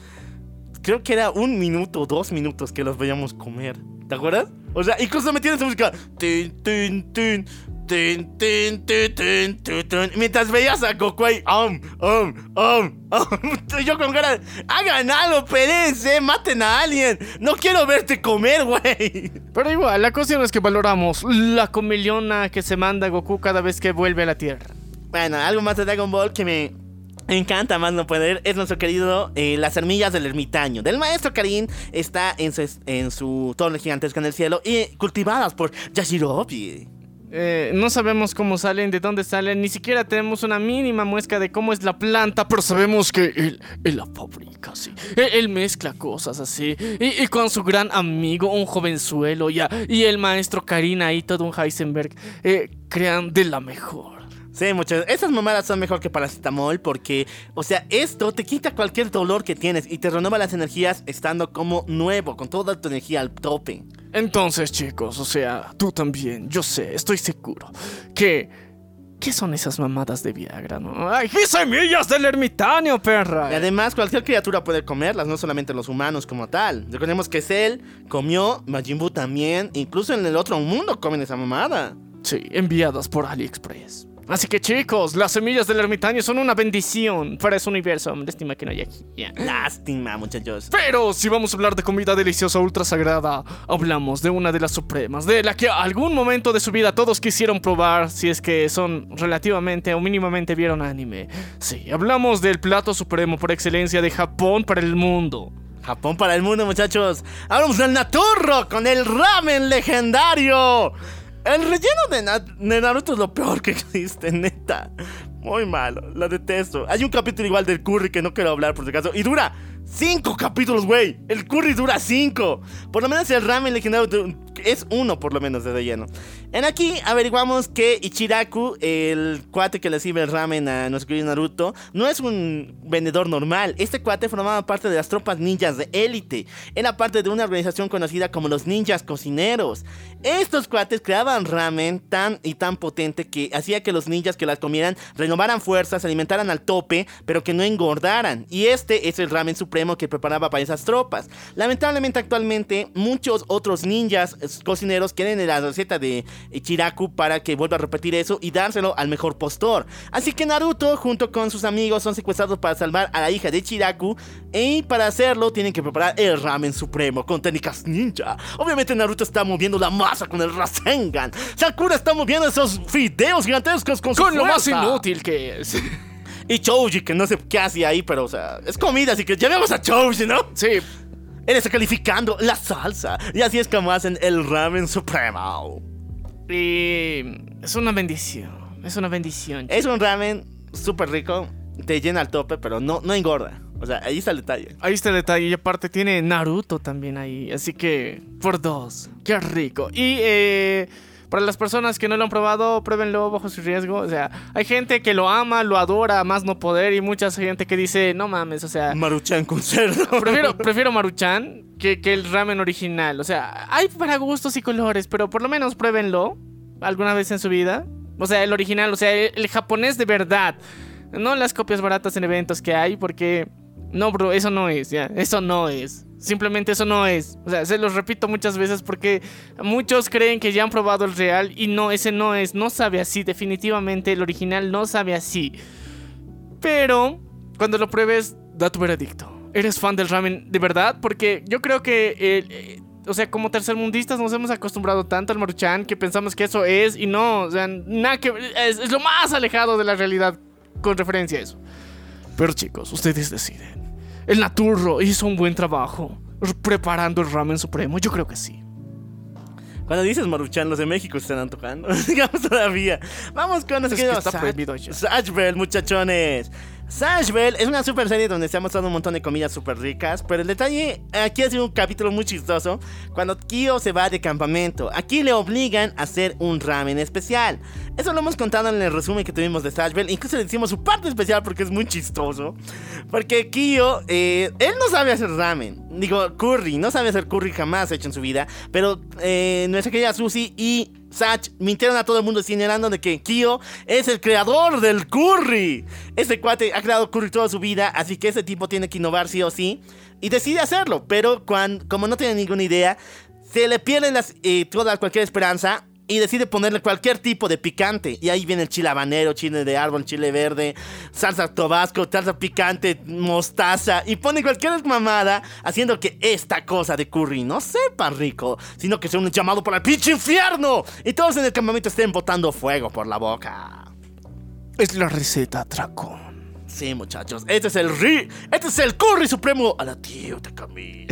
creo que era un minuto, dos minutos que los veíamos comer. ¿Te acuerdas? O sea, incluso metían esa música. Tin, tin, tin, tin, tin, tin, tin, tin, tin, Mientras veías a Goku ahí. Um, um, um. Yo con cara. Hagan algo, peleense, maten a alguien. No quiero verte comer, güey. <laughs> Pero igual, la cuestión es que valoramos la comilona que se manda Goku cada vez que vuelve a la Tierra. Bueno, algo más de Dragon Ball que me encanta más no poder es nuestro querido eh, Las Semillas del Ermitaño. Del maestro Karin está en su, en su torre gigantesca en el cielo y cultivadas por Yashirobi. Eh, no sabemos cómo salen, de dónde salen, ni siquiera tenemos una mínima muesca de cómo es la planta, pero sabemos que él, la fabrica así. Él, mezcla cosas así. Y, y con su gran amigo, un jovenzuelo, ya, y el maestro Karina y todo un Heisenberg, eh, crean de la mejor. Sí, muchas. Esas mamadas son mejor que paracetamol porque, o sea, esto te quita cualquier dolor que tienes y te renueva las energías estando como nuevo, con toda tu energía al tope. Entonces, chicos, o sea, tú también, yo sé, estoy seguro que. ¿Qué son esas mamadas de Viagra, no? ¡Ay, qué semillas del ermitaño, perra! Y además, cualquier criatura puede comerlas, no solamente los humanos como tal. Recordemos que Cell comió, Majin Buu también, incluso en el otro mundo comen esa mamada. Sí, enviadas por AliExpress. Así que chicos, las semillas del ermitaño son una bendición para ese universo. Lástima que no hay aquí. Lástima, muchachos. Pero si vamos a hablar de comida deliciosa ultra sagrada, hablamos de una de las supremas, de la que algún momento de su vida todos quisieron probar si es que son relativamente o mínimamente vieron anime. Sí, hablamos del plato supremo por excelencia de Japón para el mundo. Japón para el mundo, muchachos. Hablamos del Naturro con el ramen legendario. El relleno de, Na- de Naruto es lo peor que existe, neta. Muy malo, lo detesto. Hay un capítulo igual del curry que no quiero hablar por si acaso. Y dura cinco capítulos, güey. El curry dura cinco. Por lo menos el ramen legendario es uno, por lo menos, de relleno. En aquí averiguamos que Ichiraku, el cuate que le sirve el ramen a nuestro querido Naruto, no es un vendedor normal. Este cuate formaba parte de las tropas ninjas de élite. Era parte de una organización conocida como los ninjas cocineros. Estos cuates creaban ramen tan y tan potente que hacía que los ninjas que las comieran renovaran fuerzas, se alimentaran al tope, pero que no engordaran. Y este es el ramen supremo que preparaba para esas tropas. Lamentablemente actualmente muchos otros ninjas eh, cocineros quieren la receta de Ichiraku para que vuelva a repetir eso y dárselo al mejor postor. Así que Naruto junto con sus amigos son secuestrados para salvar a la hija de Ichiraku y para hacerlo tienen que preparar el ramen supremo con técnicas ninja. Obviamente Naruto está moviendo la masa con el Rasengan. Sakura está moviendo esos fideos gigantescos con su Con lo más inútil que es. Y Choji, que no sé qué hace ahí, pero o sea, es comida, así que llamemos a Choji, ¿no? Sí, Él está calificando la salsa. Y así es como hacen el ramen supremo. Y es una bendición. Es una bendición. Es un ramen súper rico, te llena al tope, pero no, no engorda. O sea, ahí está el detalle. Ahí está el detalle. Y aparte tiene Naruto también ahí. Así que, por dos. Qué rico. Y eh, para las personas que no lo han probado, pruébenlo bajo su riesgo. O sea, hay gente que lo ama, lo adora, más no poder. Y mucha gente que dice, no mames, o sea, Maruchan con cerdo. prefiero, prefiero Maruchan que, que el ramen original. O sea, hay para gustos y colores, pero por lo menos pruébenlo alguna vez en su vida. O sea, el original, o sea, el, el japonés de verdad. No las copias baratas en eventos que hay, porque. No, bro, eso no es, ya. Eso no es. Simplemente eso no es. O sea, se los repito muchas veces porque muchos creen que ya han probado el real y no, ese no es. No sabe así. Definitivamente el original no sabe así. Pero cuando lo pruebes, da tu veredicto. ¿Eres fan del ramen de verdad? Porque yo creo que, eh, o sea, como tercermundistas nos hemos acostumbrado tanto al maruchan que pensamos que eso es y no, o sea, nada que es, es lo más alejado de la realidad con referencia a eso. Pero chicos, ustedes deciden. El Naturro hizo un buen trabajo preparando el ramen supremo. Yo creo que sí. Cuando dices Maruchan, los de México se están antojando. <laughs> Digamos todavía. Vamos con nuestro Es que querido está Sach- prohibido ya. Sachbel, muchachones. Sachbel es una super serie donde se ha mostrado un montón de comidas súper ricas. Pero el detalle aquí ha sido un capítulo muy chistoso. Cuando Kyo se va de campamento. Aquí le obligan a hacer un ramen especial. Eso lo hemos contado en el resumen que tuvimos de Sachbel. Incluso le decimos su parte especial porque es muy chistoso. Porque Kyo, eh, él no sabe hacer ramen. Digo, curry. No sabe hacer curry jamás hecho en su vida. Pero eh, nuestra querida Susie y Sach mintieron a todo el mundo señalando de que Kyo es el creador del curry. Este cuate ha creado curry toda su vida, así que ese tipo tiene que innovar sí o sí. Y decide hacerlo, pero cuan- como no tiene ninguna idea, se le pierden las, eh, toda cualquier esperanza y decide ponerle cualquier tipo de picante. Y ahí viene el chile habanero, chile de árbol, chile verde, salsa tabasco, salsa picante, mostaza. Y pone cualquier mamada haciendo que esta cosa de curry no sepa rico, sino que sea un llamado para el pinche infierno. Y todos en el campamento estén botando fuego por la boca. Es la receta, Dracón. Sí, muchachos, este es el ri, este es el curry supremo a la tío Takami.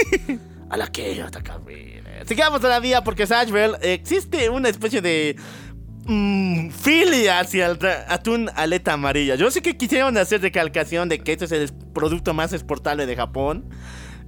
<laughs> a la que Takami. Sigamos todavía porque Sashville existe una especie de mm, filia hacia el atún aleta amarilla. Yo sé que quisieron hacer recalcación de que este es el producto más exportable de Japón,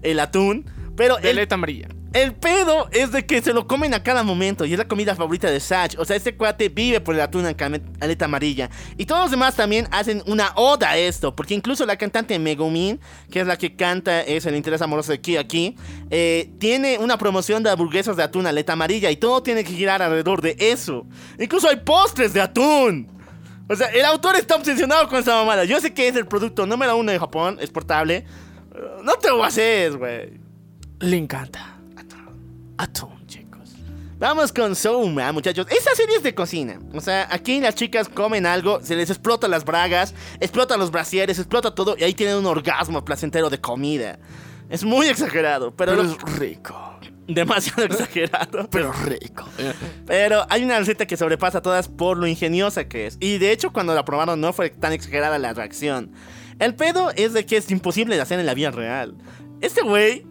el atún, pero De el, aleta amarilla. El pedo es de que se lo comen a cada momento y es la comida favorita de Sach. O sea, este cuate vive por el atún en aleta amarilla. Y todos los demás también hacen una oda a esto. Porque incluso la cantante Megumin, que es la que canta Es el interés amoroso de aquí aquí, eh, tiene una promoción de hamburguesas de atún aleta amarilla. Y todo tiene que girar alrededor de eso. Incluso hay postres de atún. O sea, el autor está obsesionado con esa mamada. Yo sé que es el producto número uno de Japón, es portable. Eh, No te lo haces, güey. Le encanta. Atún, chicos. Vamos con Souma, muchachos. Esta serie es de cocina. O sea, aquí las chicas comen algo, se les explota las bragas, explota los brasieres, explota todo y ahí tienen un orgasmo placentero de comida. Es muy exagerado, pero, Pero lo- es rico. demasiado <laughs> exagerado. Pero rico. Pero hay una receta que sobrepasa a todas por lo ingeniosa que es. Y de hecho, cuando la probaron no fue tan exagerada la reacción. El pedo es de que es imposible de hacer en la vida real. Este güey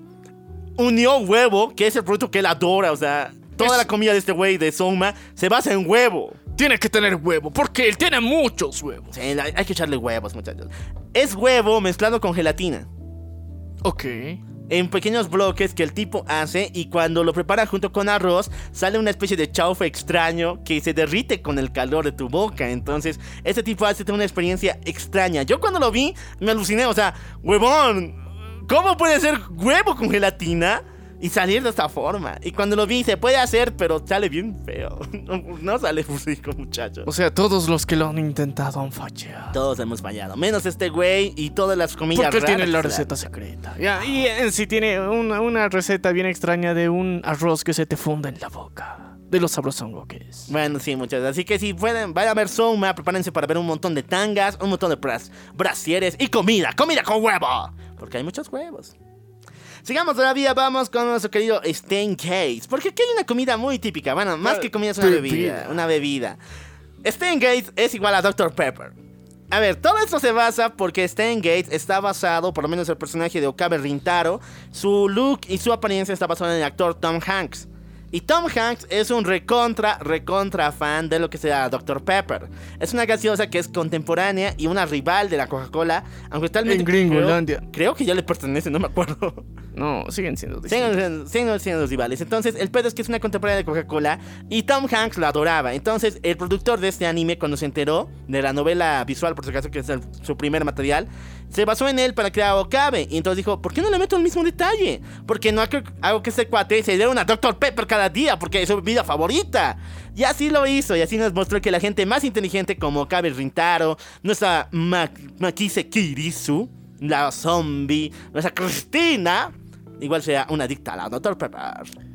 unió huevo, que es el producto que él adora. O sea, toda Es- la comida de este güey de Soma se basa en huevo. Tiene que tener huevo, porque él tiene muchos huevos. Sí, hay que echarle huevos, muchachos. Es huevo mezclado con gelatina. Ok. en pequeños bloques que el tipo hace y cuando lo prepara junto con arroz sale una especie de chaufa extraño que se derrite con el calor de tu boca. Entonces, este tipo hace una experiencia extraña. Yo cuando lo vi me aluciné, o sea, huevón, ¿cómo puede ser huevo con gelatina? Y salir de esta forma. Y cuando lo vi, se puede hacer, pero sale bien feo. <laughs> No, no sale rico, muchachos. O sea, todos los que lo han intentado han fallado. Todos hemos fallado. Menos este güey y todas las comidas Porque él tiene la receta secreta. Ya, y en sí tiene una, una receta bien extraña de un arroz que se te funda en la boca. De lo sabrosongo que es. Bueno, sí, muchas Así que si pueden, vayan a ver Soma, prepárense para ver un montón de tangas, un montón de bras, brasieres y comida, comida con huevo. Porque hay muchos huevos. Sigamos todavía, vamos con nuestro querido Stain Gates. Porque aquí hay una comida muy típica. Bueno, más que comida es una bebida. Una bebida. Stain Gates es igual a Dr. Pepper. A ver, todo esto se basa porque Stan Gates está basado, por lo menos el personaje de Okabe Rintaro, su look y su apariencia está basado en el actor Tom Hanks. Y Tom Hanks es un recontra, recontra fan de lo que sea Dr. Pepper. Es una gaseosa que es contemporánea y una rival de la Coca-Cola, aunque tal En Gringolandia. Creo, creo que ya le pertenece, no me acuerdo. No, siguen siendo distintos. Siguen, siguen siendo los rivales. Entonces, el pedo es que es una contemporánea de Coca-Cola y Tom Hanks lo adoraba. Entonces, el productor de este anime, cuando se enteró de la novela visual, por si acaso, que es el- su primer material, se basó en él para crear Okabe. Y entonces dijo, ¿por qué no le meto el mismo detalle? Porque no hago que ese cuate se diera una Dr. Pepper cada día, porque es su bebida favorita. Y así lo hizo, y así nos mostró que la gente más inteligente como Okabe Rintaro, nuestra Ma- Makise Kirisu, la zombie, nuestra Cristina, igual sea una adicta a la Dr. Pepper.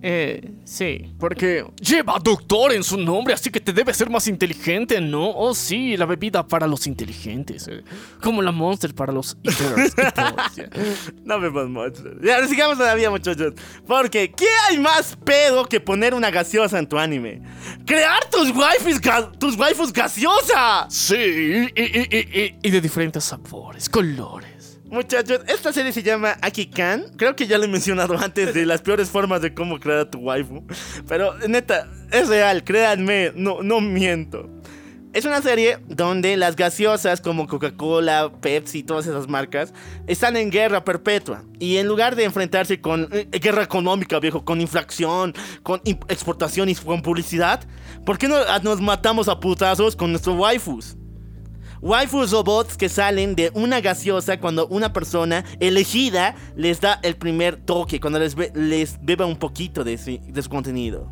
Eh, sí, porque lleva doctor en su nombre, así que te debe ser más inteligente, ¿no? Oh, sí, la bebida para los inteligentes. eh, Como la Monster para los eaters. <laughs> No vemos mucho. Ya, sigamos todavía, muchachos. Porque, ¿qué hay más pedo que poner una gaseosa en tu anime? ¡Crear tus waifus, ga- tus waifus gaseosa! Sí, y, y- y- y- y de diferentes sabores, colores. Muchachos, esta serie se llama Akikan. Creo que ya lo he mencionado <laughs> antes de las peores formas de cómo crear a tu waifu. Pero, neta, es real, créanme, no, no miento. Es una serie donde las gaseosas como Coca-Cola, Pepsi todas esas marcas están en guerra perpetua. Y en lugar de enfrentarse con eh, guerra económica, viejo, con inflación, con exportación y con publicidad, ¿por qué no ah, nos matamos a putazos con nuestros waifus? Waifus robots que salen de una gaseosa cuando una persona elegida les da el primer toque, cuando les, be- les beba un poquito de, ese- de su contenido.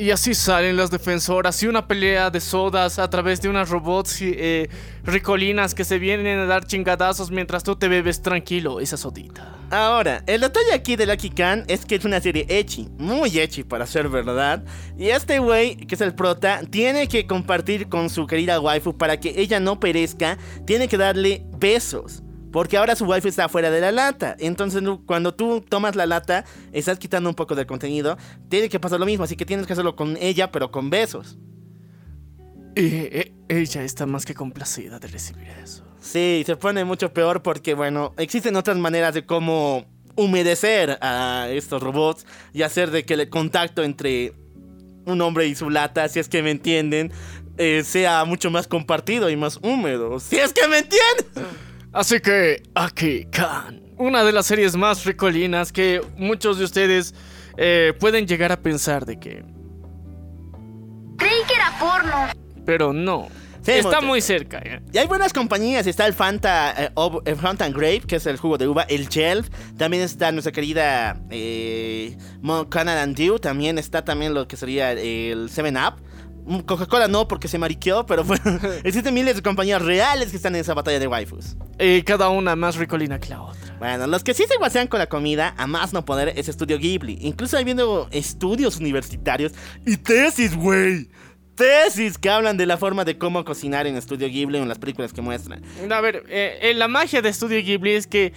Y así salen las defensoras y una pelea de sodas a través de unas robots eh, ricolinas que se vienen a dar chingadazos mientras tú te bebes tranquilo esa sodita. Ahora, el detalle aquí de Lucky Khan es que es una serie ecchi, muy ecchi para ser verdad. Y este güey, que es el prota, tiene que compartir con su querida waifu para que ella no perezca, tiene que darle besos. Porque ahora su waifu está fuera de la lata. Entonces, cuando tú tomas la lata, estás quitando un poco del contenido. Tiene que pasar lo mismo, así que tienes que hacerlo con ella, pero con besos. Y eh, ella está más que complacida de recibir eso. Sí, se pone mucho peor porque, bueno, existen otras maneras de cómo humedecer a estos robots y hacer de que el contacto entre un hombre y su lata, si es que me entienden, eh, sea mucho más compartido y más húmedo. Si es que me entienden. Así que aquí Khan, una de las series más ricolinas que muchos de ustedes eh, pueden llegar a pensar de que, Creí que era porno. pero no. Sí, está muy cerca. ¿eh? Y hay buenas compañías, está el Fanta, eh, ob- el Fanta and Grape, que es el jugo de uva, el Shelf, también está nuestra querida eh, Canadian Dew, también está también lo que sería el 7-Up. Mm, Coca-Cola no, porque se mariqueó, pero bueno, <laughs> existen miles de compañías reales que están en esa batalla de waifus. Y cada una más ricolina que la otra. Bueno, los que sí se guasean con la comida, a más no poder, es Estudio Ghibli. Incluso hay viendo estudios universitarios y tesis, güey. Tesis que hablan de la forma de cómo cocinar en Estudio Ghibli o en las películas que muestran. A ver, eh, eh, la magia de Studio Ghibli es que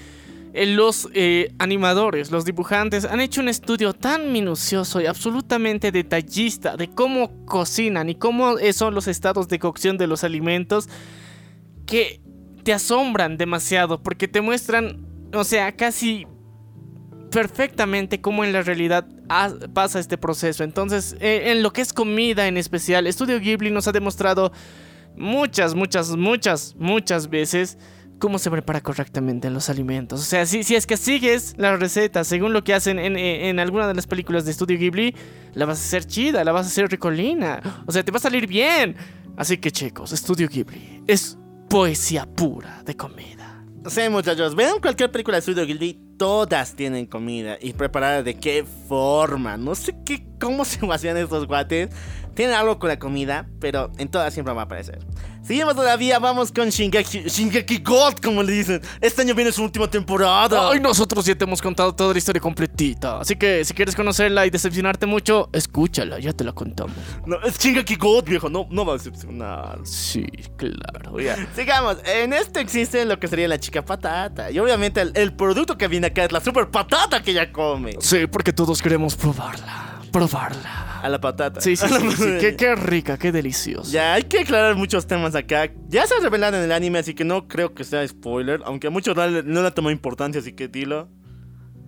los eh, animadores, los dibujantes, han hecho un estudio tan minucioso y absolutamente detallista de cómo cocinan y cómo eh, son los estados de cocción de los alimentos que te asombran demasiado porque te muestran, o sea, casi perfectamente cómo en la realidad pasa este proceso. Entonces, eh, en lo que es comida en especial, Studio Ghibli nos ha demostrado muchas, muchas, muchas, muchas veces cómo se prepara correctamente los alimentos. O sea, si, si es que sigues la receta según lo que hacen en, en, alguna de las películas de Studio Ghibli, la vas a hacer chida, la vas a hacer ricolina. O sea, te va a salir bien. Así que chicos, Studio Ghibli es poesía pura de comida. Sí, muchachos, vean cualquier película de Studio Ghibli, todas tienen comida y preparada de qué forma. No sé qué, cómo <laughs> se hacían estos guates. Tienen algo con la comida, pero en todas siempre va a aparecer. Seguimos todavía, vamos con Shingeki, Shingeki God, como le dicen. Este año viene su última temporada. Hoy nosotros ya te hemos contado toda la historia completita. Así que si quieres conocerla y decepcionarte mucho, escúchala, ya te la contamos. No, es Shingeki God, viejo, no, no va a decepcionar. Sí, claro, ya. Sigamos, en este existe lo que sería la chica patata. Y obviamente el, el producto que viene acá es la super patata que ella come. Sí, porque todos queremos probarla. Probarla. A la patata. Sí, sí, sí. sí. Qué, qué rica, qué deliciosa. Ya, hay que aclarar muchos temas acá. Ya se ha revelado en el anime, así que no creo que sea spoiler. Aunque a muchos no le tomó importancia, así que dilo.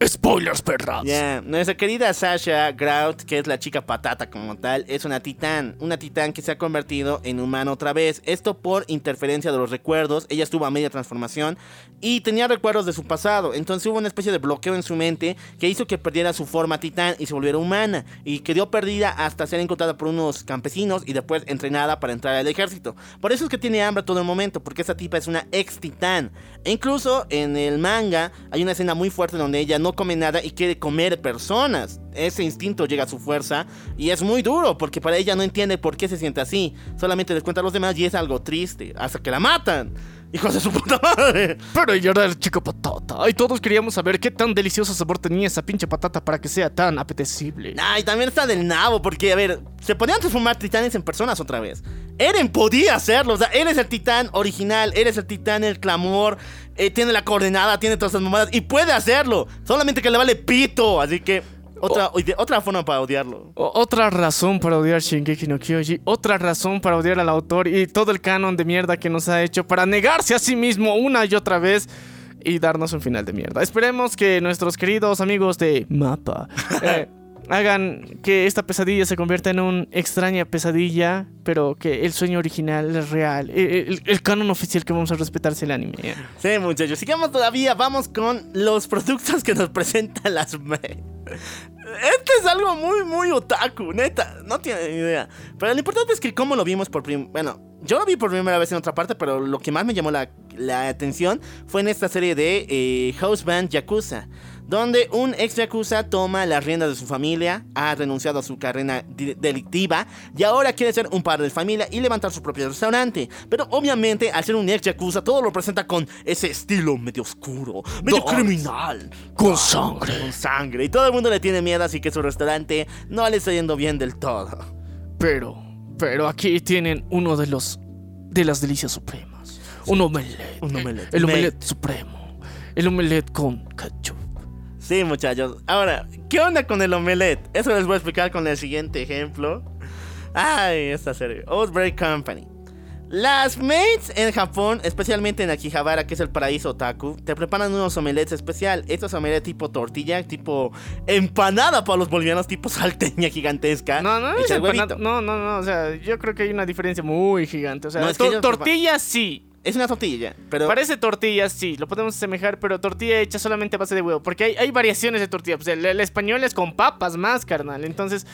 Spoilers, perras. Ya, nuestra querida Sasha Grout, que es la chica patata como tal, es una titán. Una titán que se ha convertido en humano otra vez. Esto por interferencia de los recuerdos. Ella estuvo a media transformación y tenía recuerdos de su pasado. Entonces hubo una especie de bloqueo en su mente que hizo que perdiera su forma titán y se volviera humana. Y quedó perdida hasta ser encontrada por unos campesinos y después entrenada para entrar al ejército. Por eso es que tiene hambre todo el momento, porque esa tipa es una ex titán. E incluso en el manga hay una escena muy fuerte donde ella no come nada y quiere comer personas. Ese instinto llega a su fuerza y es muy duro porque para ella no entiende por qué se siente así. Solamente les cuenta a los demás y es algo triste hasta que la matan. <laughs> Hijos de su puta madre. Pero ella era el chico patata. Y todos queríamos saber qué tan delicioso sabor tenía esa pinche patata para que sea tan apetecible. Ah, y también está del nabo, porque, a ver, se podían transformar titanes en personas otra vez. Eren podía hacerlo, o sea, eres el titán original, eres el titán, el clamor, eh, tiene la coordenada, tiene todas esas mamadas, y puede hacerlo. Solamente que le vale pito, así que otra, otra forma para odiarlo. Otra razón para odiar Shingeki no Kyoji, otra razón para odiar al autor y todo el canon de mierda que nos ha hecho para negarse a sí mismo una y otra vez y darnos un final de mierda. Esperemos que nuestros queridos amigos de Mapa <laughs> eh, hagan que esta pesadilla se convierta en una extraña pesadilla, pero que el sueño original es real, el, el- el canon oficial que vamos a respetarse el anime. eh. Sí, muchachos, sigamos todavía, vamos con los productos que nos presentan las. Este es algo muy, muy otaku, neta, no tiene ni idea. Pero lo importante es que cómo lo vimos por primera Bueno, yo lo vi por primera vez en otra parte, pero lo que más me llamó la, la atención fue en esta serie de eh, House Band Yakuza. Donde un ex Yakuza toma las riendas de su familia, ha renunciado a su carrera delictiva y ahora quiere ser un padre de familia y levantar su propio restaurante. Pero obviamente, al ser un ex Yakuza, todo lo presenta con ese estilo medio oscuro, medio Dark. criminal Con sangre. con sangre. Y todo el mundo le tiene miedo, así que su restaurante no le está yendo bien del todo. Pero, pero aquí tienen uno de los de las delicias supremas. Un omelette. Un omelette. El Me- omelette supremo. El omelette con ketchup. Sí, muchachos. Ahora, ¿qué onda con el omelette? Eso les voy a explicar con el siguiente ejemplo. Ay, esta serie. Outbreak Company. Las maids en Japón, especialmente en Akihabara, que es el paraíso otaku, te preparan unos omelettes especial. Estos omelettes tipo tortilla, tipo empanada para los bolivianos, tipo salteña gigantesca. No, no, es empanada- no, no, no, o sea, yo creo que hay una diferencia muy gigante. O sea, No, es que to- tortilla sí. Es una tortilla, pero... Parece tortilla, sí, lo podemos asemejar, pero tortilla hecha solamente a base de huevo. Porque hay, hay variaciones de tortilla. Pues el, el español es con papas más, carnal. Entonces,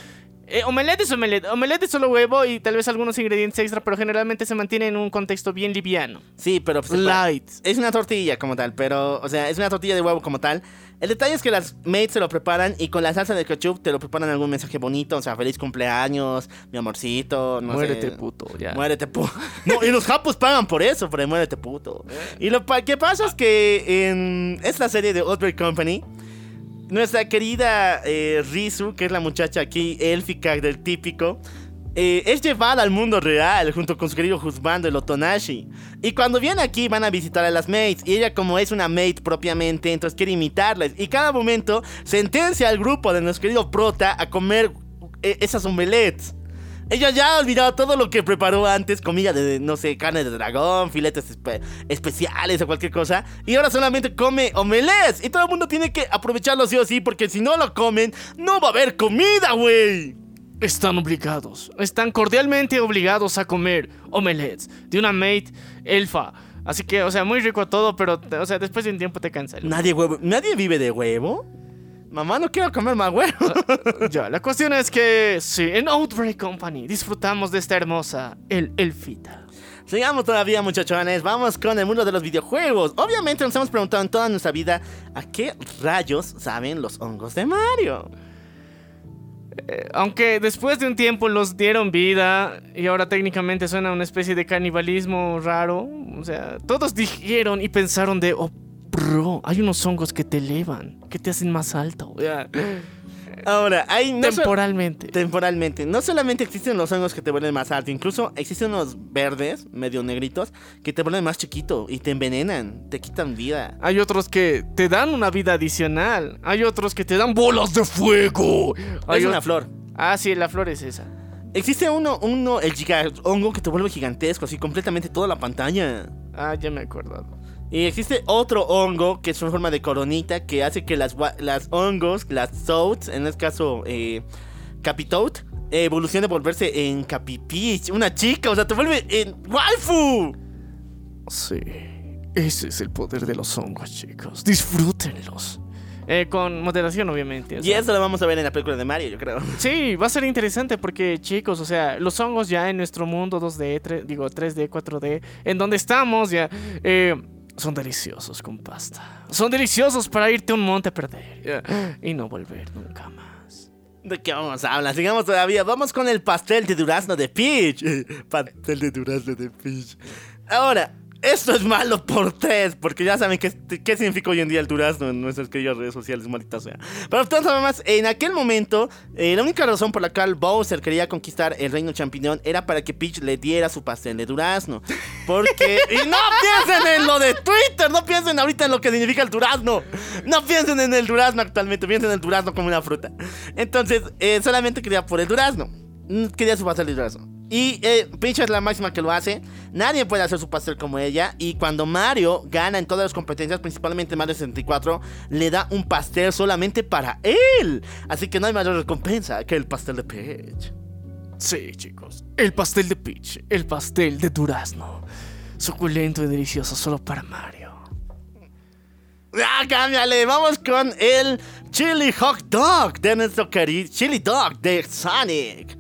eh, omelette es omelette. Omelette es solo huevo y tal vez algunos ingredientes extra, pero generalmente se mantiene en un contexto bien liviano. Sí, pero... pues, Light. Es una tortilla como tal, pero, o sea, es una tortilla de huevo como tal. El detalle es que las maids se lo preparan y con la salsa de ketchup te lo preparan algún mensaje bonito, o sea, feliz cumpleaños, mi amorcito, no Muérete, sé. puto, ya. Muérete puto. <laughs> No, y los <laughs> japos pagan por eso, por el muérete puto. Y lo pa- que pasa es que en esta serie de Outbreak Company, nuestra querida eh, Rizu, que es la muchacha aquí élfica del típico, eh, es llevada al mundo real junto con su querido juzgando el Otonashi. Y cuando viene aquí van a visitar a las maids. Y ella como es una maid propiamente, entonces quiere imitarlas. Y cada momento sentencia al grupo de nuestro querido prota a comer eh, esas omelettes. Ella ya ha olvidado todo lo que preparó antes, comida de, no sé, carne de dragón, filetes espe- especiales o cualquier cosa. Y ahora solamente come omelets. Y todo el mundo tiene que aprovecharlo sí o sí, porque si no lo comen, no va a haber comida, güey. Están obligados, están cordialmente obligados a comer omelettes de una maid elfa. Así que, o sea, muy rico todo, pero, o sea, después de un tiempo te cansa. Nadie, huevo, ¿Nadie vive de huevo? Mamá, no quiero comer más huevo. <laughs> Ya, la cuestión es que, sí, en Outbreak Company disfrutamos de esta hermosa el elfita. Sigamos todavía, muchachones. Vamos con el mundo de los videojuegos. Obviamente nos hemos preguntado en toda nuestra vida a qué rayos saben los hongos de Mario. Eh, aunque después de un tiempo los dieron vida y ahora técnicamente suena una especie de canibalismo raro. O sea, todos dijeron y pensaron de, oh, bro, hay unos hongos que te elevan, que te hacen más alto. Ahora, hay no so- temporalmente. temporalmente. No solamente existen los hongos que te vuelven más alto, incluso existen unos verdes, medio negritos, que te vuelven más chiquito y te envenenan, te quitan vida. Hay otros que te dan una vida adicional. Hay otros que te dan bolas de fuego. Hay Es una flor. Ah, sí, la flor es esa. Existe uno, uno, el giga hongo que te vuelve gigantesco, así completamente toda la pantalla. Ah, ya me he acordado. Y existe otro hongo que es una forma de coronita que hace que las, las hongos, las toads, en este caso eh, Capitoad, evolucione a volverse en Capipich, una chica, o sea, te vuelve en waifu. Sí, ese es el poder de los hongos, chicos. Disfrútenlos. Eh, con moderación, obviamente. o Y eso lo vamos a ver en la película de Mario, yo creo. <laughs> Sí, va a ser interesante porque, chicos, o sea, los hongos ya en nuestro mundo 2D, tre- digo 3D, 4D, en donde estamos ya, eh, son deliciosos con pasta. Son deliciosos para irte a un monte a perder y no volver nunca más. ¿De qué vamos a hablar? Sigamos todavía. Vamos con el pastel de durazno de Peach. pastel de durazno de Peach. Ahora, Esto es malo por tres, porque ya saben qué, qué significa hoy en día el durazno en nuestras queridas redes sociales, maldita sea. Pero entonces, además, en aquel momento, eh, la única razón por la cual Bowser quería conquistar el reino champiñón era para que Peach le diera su pastel de durazno. Porque. y no piensen en lo de Twitter, no piensen ahorita en lo que significa el durazno. No piensen en el durazno actualmente, piensen en el durazno como una fruta. Entonces, eh, solamente quería por el durazno. Mm, Quería su pastel de durazno. Y eh, Peach es la máxima que lo hace. Nadie puede hacer su pastel como ella. Y cuando Mario gana en todas las competencias, principalmente Mario 64, le da un pastel solamente para él. Así que no hay mayor recompensa que el pastel de Peach. Sí, chicos. El pastel de Peach, el pastel de durazno. Suculento y delicioso solo para Mario. ¡Ah, cámbiale! Vamos con el Chili Hot Dog de nuestro querido Chili Dog de Sonic.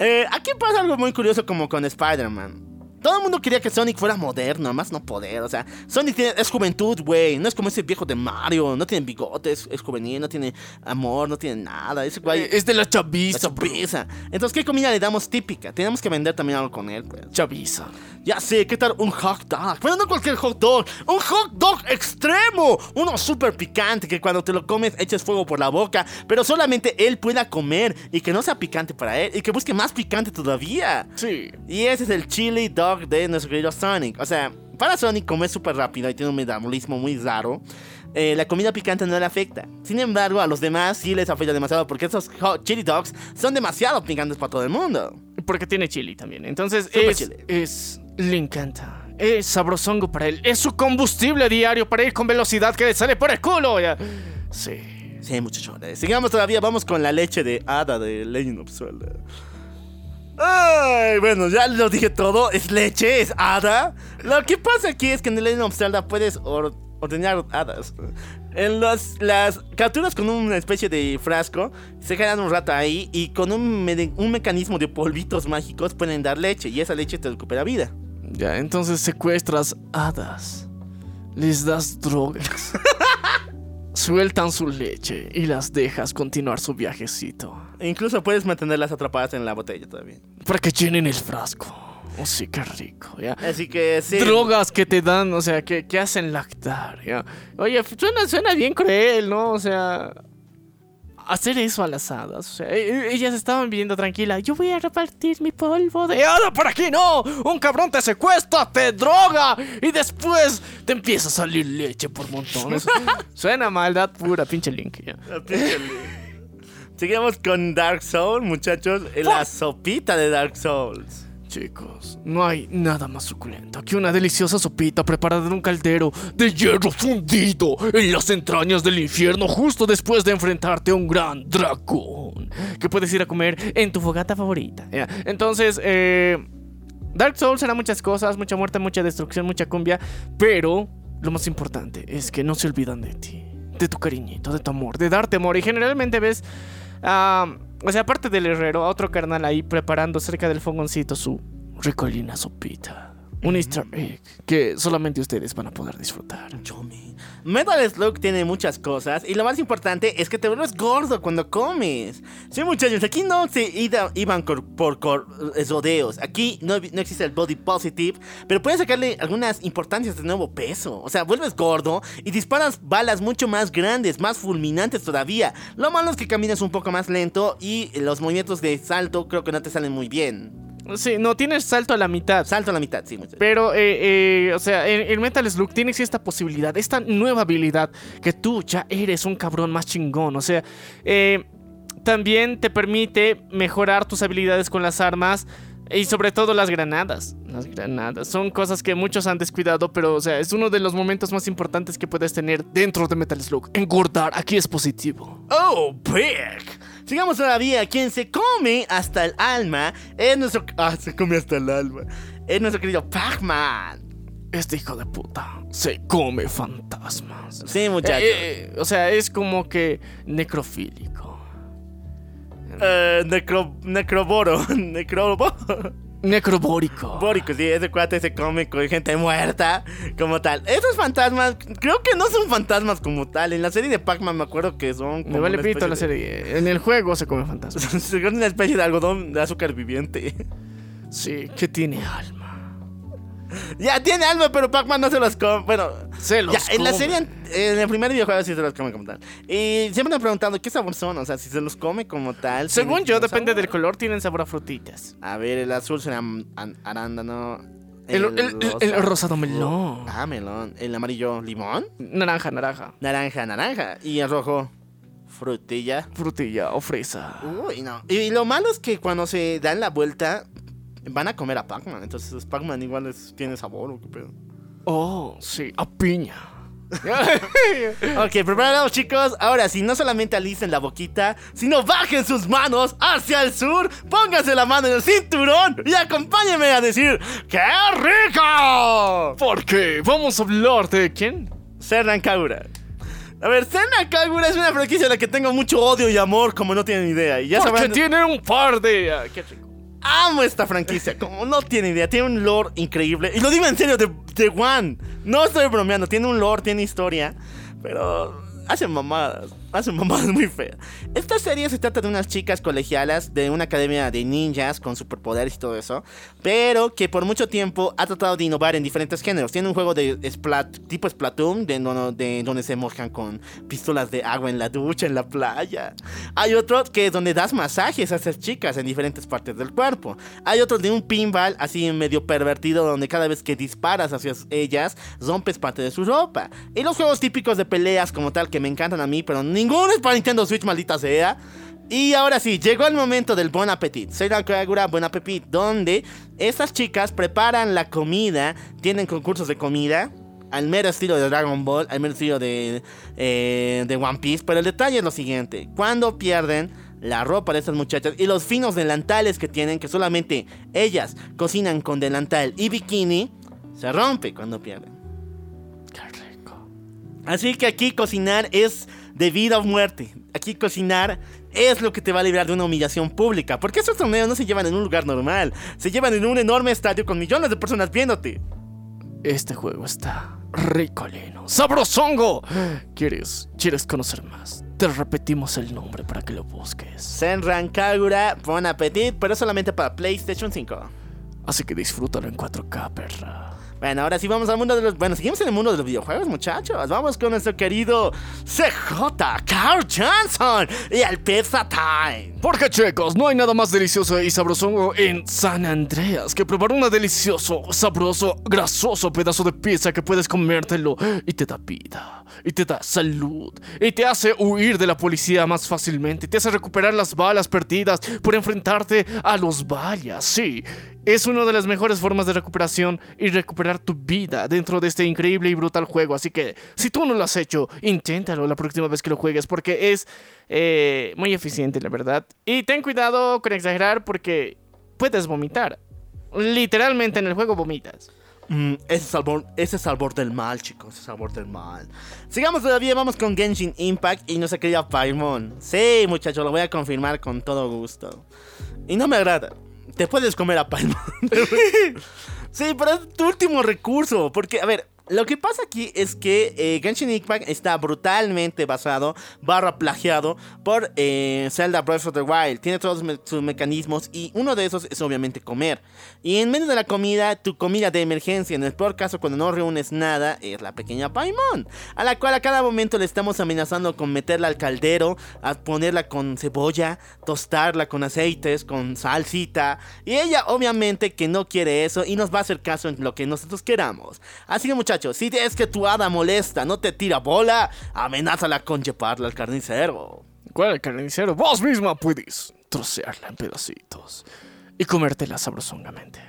Eh, aquí pasa algo muy curioso como con Spider-Man. Todo el mundo quería que Sonic fuera moderno, más no poder. O sea, Sonic tiene- es juventud, güey. No es como ese viejo de Mario. No tiene bigotes, es juvenil, no tiene amor, no tiene nada. Ese güey Es de la chaviza, chaviza. Entonces, ¿qué comida le damos típica? Tenemos que vender también algo con él, pues. Chaviza. Ya sé, ¿qué tal un hot dog? Pero no cualquier hot dog, un hot dog extremo, uno súper picante que cuando te lo comes eches fuego por la boca, pero solamente él pueda comer y que no sea picante para él y que busque más picante todavía. Sí. Y ese es el chili dog de nuestro querido Sonic. O sea, para Sonic como es súper rápido y tiene un metabolismo muy raro, eh, la comida picante no le afecta. Sin embargo, a los demás sí les afecta demasiado porque esos hot chili dogs son demasiado picantes para todo el mundo. Porque tiene chili también. Entonces es, chili. es. Le encanta. Es sabrosongo para él. Es su combustible diario para ir con velocidad que le sale por el culo. Sí. Sí, muchachones. Sigamos todavía, vamos con la leche de hada de Legend of Zelda. Ay, bueno, ya lo dije todo. Es leche, es hada. Lo que pasa aquí es que en el Legend of Zelda puedes or- ordenar hadas. En los- las capturas con una especie de frasco se quedan un rato ahí y con un, me- un mecanismo de polvitos mágicos pueden dar leche y esa leche te recupera vida. Ya, entonces secuestras hadas. Les das drogas. <laughs> Sueltan su leche y las dejas continuar su viajecito. Incluso puedes mantenerlas atrapadas en la botella todavía. Para que llenen el frasco. Oh, sí, qué rico, ¿ya? Así que sí. Drogas que te dan, o sea, que, que hacen lactar, ¿ya? Oye, suena, suena bien cruel, ¿no? O sea, hacer eso a las hadas. O sea, e- e- ellas estaban viviendo tranquila. Yo voy a repartir mi polvo de hada por aquí, no. Un cabrón te secuestra, te droga y después te empieza a salir leche por montones. <laughs> suena maldad pura, pinche Link, ¿ya? Seguimos con Dark Souls, muchachos. La sopita de Dark Souls. Chicos, no hay nada más suculento que una deliciosa sopita preparada en un caldero de hierro fundido en las entrañas del infierno justo después de enfrentarte a un gran dragón que puedes ir a comer en tu fogata favorita. Entonces, eh, Dark Souls será muchas cosas, mucha muerte, mucha destrucción, mucha cumbia, pero lo más importante es que no se olvidan de ti, de tu cariñito, de tu amor, de darte amor y generalmente ves... ah, o sea, aparte del herrero, otro carnal ahí preparando cerca del fogoncito su ricolina sopita. Un easter egg que solamente ustedes van a poder disfrutar. Metal Slug tiene muchas cosas y lo más importante es que te vuelves gordo cuando comes. Sí, muchachos, aquí no se iban por eh, rodeos. Aquí no, no existe el body positive, pero puedes sacarle algunas importancias de nuevo peso. O sea, vuelves gordo y disparas balas mucho más grandes, más fulminantes todavía. Lo malo es que caminas un poco más lento y los movimientos de salto creo que no te salen muy bien. Sí, no tienes salto a la mitad. Salto a la mitad, sí. Pero, eh, eh, o sea, en, en Metal Slug tienes esta posibilidad, esta nueva habilidad, que tú ya eres un cabrón más chingón. O sea, eh, también te permite mejorar tus habilidades con las armas y sobre todo las granadas. Las granadas son cosas que muchos han descuidado, pero, o sea, es uno de los momentos más importantes que puedes tener dentro de Metal Slug. Engordar, aquí es positivo. Oh, Brick. Sigamos todavía. Quien se come hasta el alma es nuestro. <laughs> Ah, se come hasta el alma. Es nuestro querido Pac-Man. Este hijo de puta se come fantasmas. Sí, muchachos. Eh, eh, o sea, es como que necrofílico. Eh, necro, necroboro. <laughs> Necrobo. Necrobórico. Bórico, sí, ese cuate se come con gente muerta, como tal. Esos fantasmas, creo que no son fantasmas como tal. En la serie de Pac-Man me acuerdo que son. Me como vale una pito la serie. En el juego se come fantasmas. <laughs> de- Son una especie de algodón de azúcar viviente. Sí, que tiene alma. <laughs> Ya tiene alma, pero Pac-Man no se los come. Bueno, Se los ya, en la come. serie, en el primer videojuego sí se los come como tal. Y siempre me han preguntado qué sabor son, o sea, si se los come como tal. Según ¿tienen yo, sabor? depende del color, tienen sabor a frutitas. A ver, el azul será an- arándano. El, el- el- el rosa- rosado melón. Ah, melón. El amarillo, limón. Naranja, naranja. Naranja, naranja. Y el rojo, frutilla. Frutilla o fresa. Uy, no. Y lo malo es que cuando se dan la vuelta, van a comer a Pac-Man. Entonces, Pac-Man igual es- tiene sabor. ¿o qué pedo? Oh, sí, a piña. <laughs> Ok, preparados chicos. Ahora sí, no solamente alisten la boquita, sino bajen sus manos hacia el sur, pónganse la mano en el cinturón y acompáñenme a decir ¡Qué rico! Porque vamos a hablar de quién? Serran Kagura. A ver, Serran Kagura es una franquicia a la que tengo mucho odio y amor, como no tienen idea. Y ya Porque sabrán, tiene un par de. ah, qué rico. Amo esta franquicia, como no tienen idea. Tiene un lore increíble. Y lo digo en serio, de, de One. No estoy bromeando, tiene un lore, tiene historia. Pero hacen mamadas, hacen mamadas muy feas. Esta serie se trata de unas chicas colegialas de una academia de ninjas con superpoderes y todo eso, pero que por mucho tiempo ha tratado de innovar en diferentes géneros. Tiene un juego de Splat, tipo Splatoon, de, de donde se mojan con pistolas de agua en la ducha, en la playa. Hay otro que es donde das masajes a esas chicas en diferentes partes del cuerpo. Hay otro de un pinball así medio pervertido donde cada vez que disparas hacia ellas rompes parte de su ropa. Y los juegos típicos de peleas como tal que me encantan a mí, pero ninguno es para Nintendo Switch, maldita sea. Y ahora sí, llegó el momento del Bon Appetit. Soy la Kagura Bon Appetit, donde estas chicas preparan la comida, tienen concursos de comida, al mero estilo de Dragon Ball, al mero estilo de, eh, de One Piece. Pero el detalle es lo siguiente: cuando pierden la ropa de estas muchachas y los finos delantales que tienen, que solamente ellas cocinan con delantal y bikini, se rompe cuando pierden. Qué rico. Así que aquí cocinar es de vida o muerte. Aquí cocinar es lo que te va a librar de una humillación pública. Porque esos torneos no se llevan en un lugar normal. Se llevan en un enorme estadio con millones de personas viéndote. Este juego está ricolino. ¡Sabrosongo! ¿Quieres, ¿Quieres conocer más? Te repetimos el nombre para que lo busques. Senran Kagura, Bon Appetit, pero solamente para PlayStation 5. Así que disfrútalo en 4K, perra. Bueno, ahora sí vamos al mundo de los... Bueno, seguimos en el mundo de los videojuegos, muchachos. Vamos con nuestro querido CJ, Carl Johnson y el Pizza Time. Porque chicos, no hay nada más delicioso y sabroso en San Andreas que probar un delicioso, sabroso, grasoso pedazo de pizza que puedes comértelo y te da vida, y te da salud, y te hace huir de la policía más fácilmente, te hace recuperar las balas perdidas por enfrentarte a los vallas, sí. Es una de las mejores formas de recuperación y recuperar tu vida dentro de este increíble y brutal juego. Así que si tú no lo has hecho, inténtalo la próxima vez que lo juegues porque es eh, muy eficiente, la verdad. Y ten cuidado con exagerar porque puedes vomitar. Literalmente en el juego vomitas. Mm, ese, es el bor- ese borde del mal, chicos. Ese borde del mal. Sigamos todavía, vamos con Genshin Impact y nuestra querida Paimon. Sí, muchachos, lo voy a confirmar con todo gusto. Y no me agrada. Te puedes comer a Paimon. <laughs> sí, pero es tu último recurso. Porque, a ver, lo que pasa aquí es que eh, Genshin Impact está brutalmente basado, barra plagiado, por eh, Zelda Breath of the Wild. Tiene todos sus mecanismos y uno de esos es obviamente comer. Y en medio de la comida, tu comida de emergencia, en el peor caso cuando no reúnes nada, es la pequeña Paimon. A la cual a cada momento le estamos amenazando con meterla al caldero, a ponerla con cebolla, tostarla con aceites, con salsita. Y ella obviamente que no quiere eso y nos va a hacer caso en lo que nosotros queramos. Así que muchachos, si es que tu hada molesta, no te tira bola, amenázala con llevarla al carnicero. ¿Cuál el carnicero? Vos misma puedes trocearla en pedacitos y comértela sabrosongamente.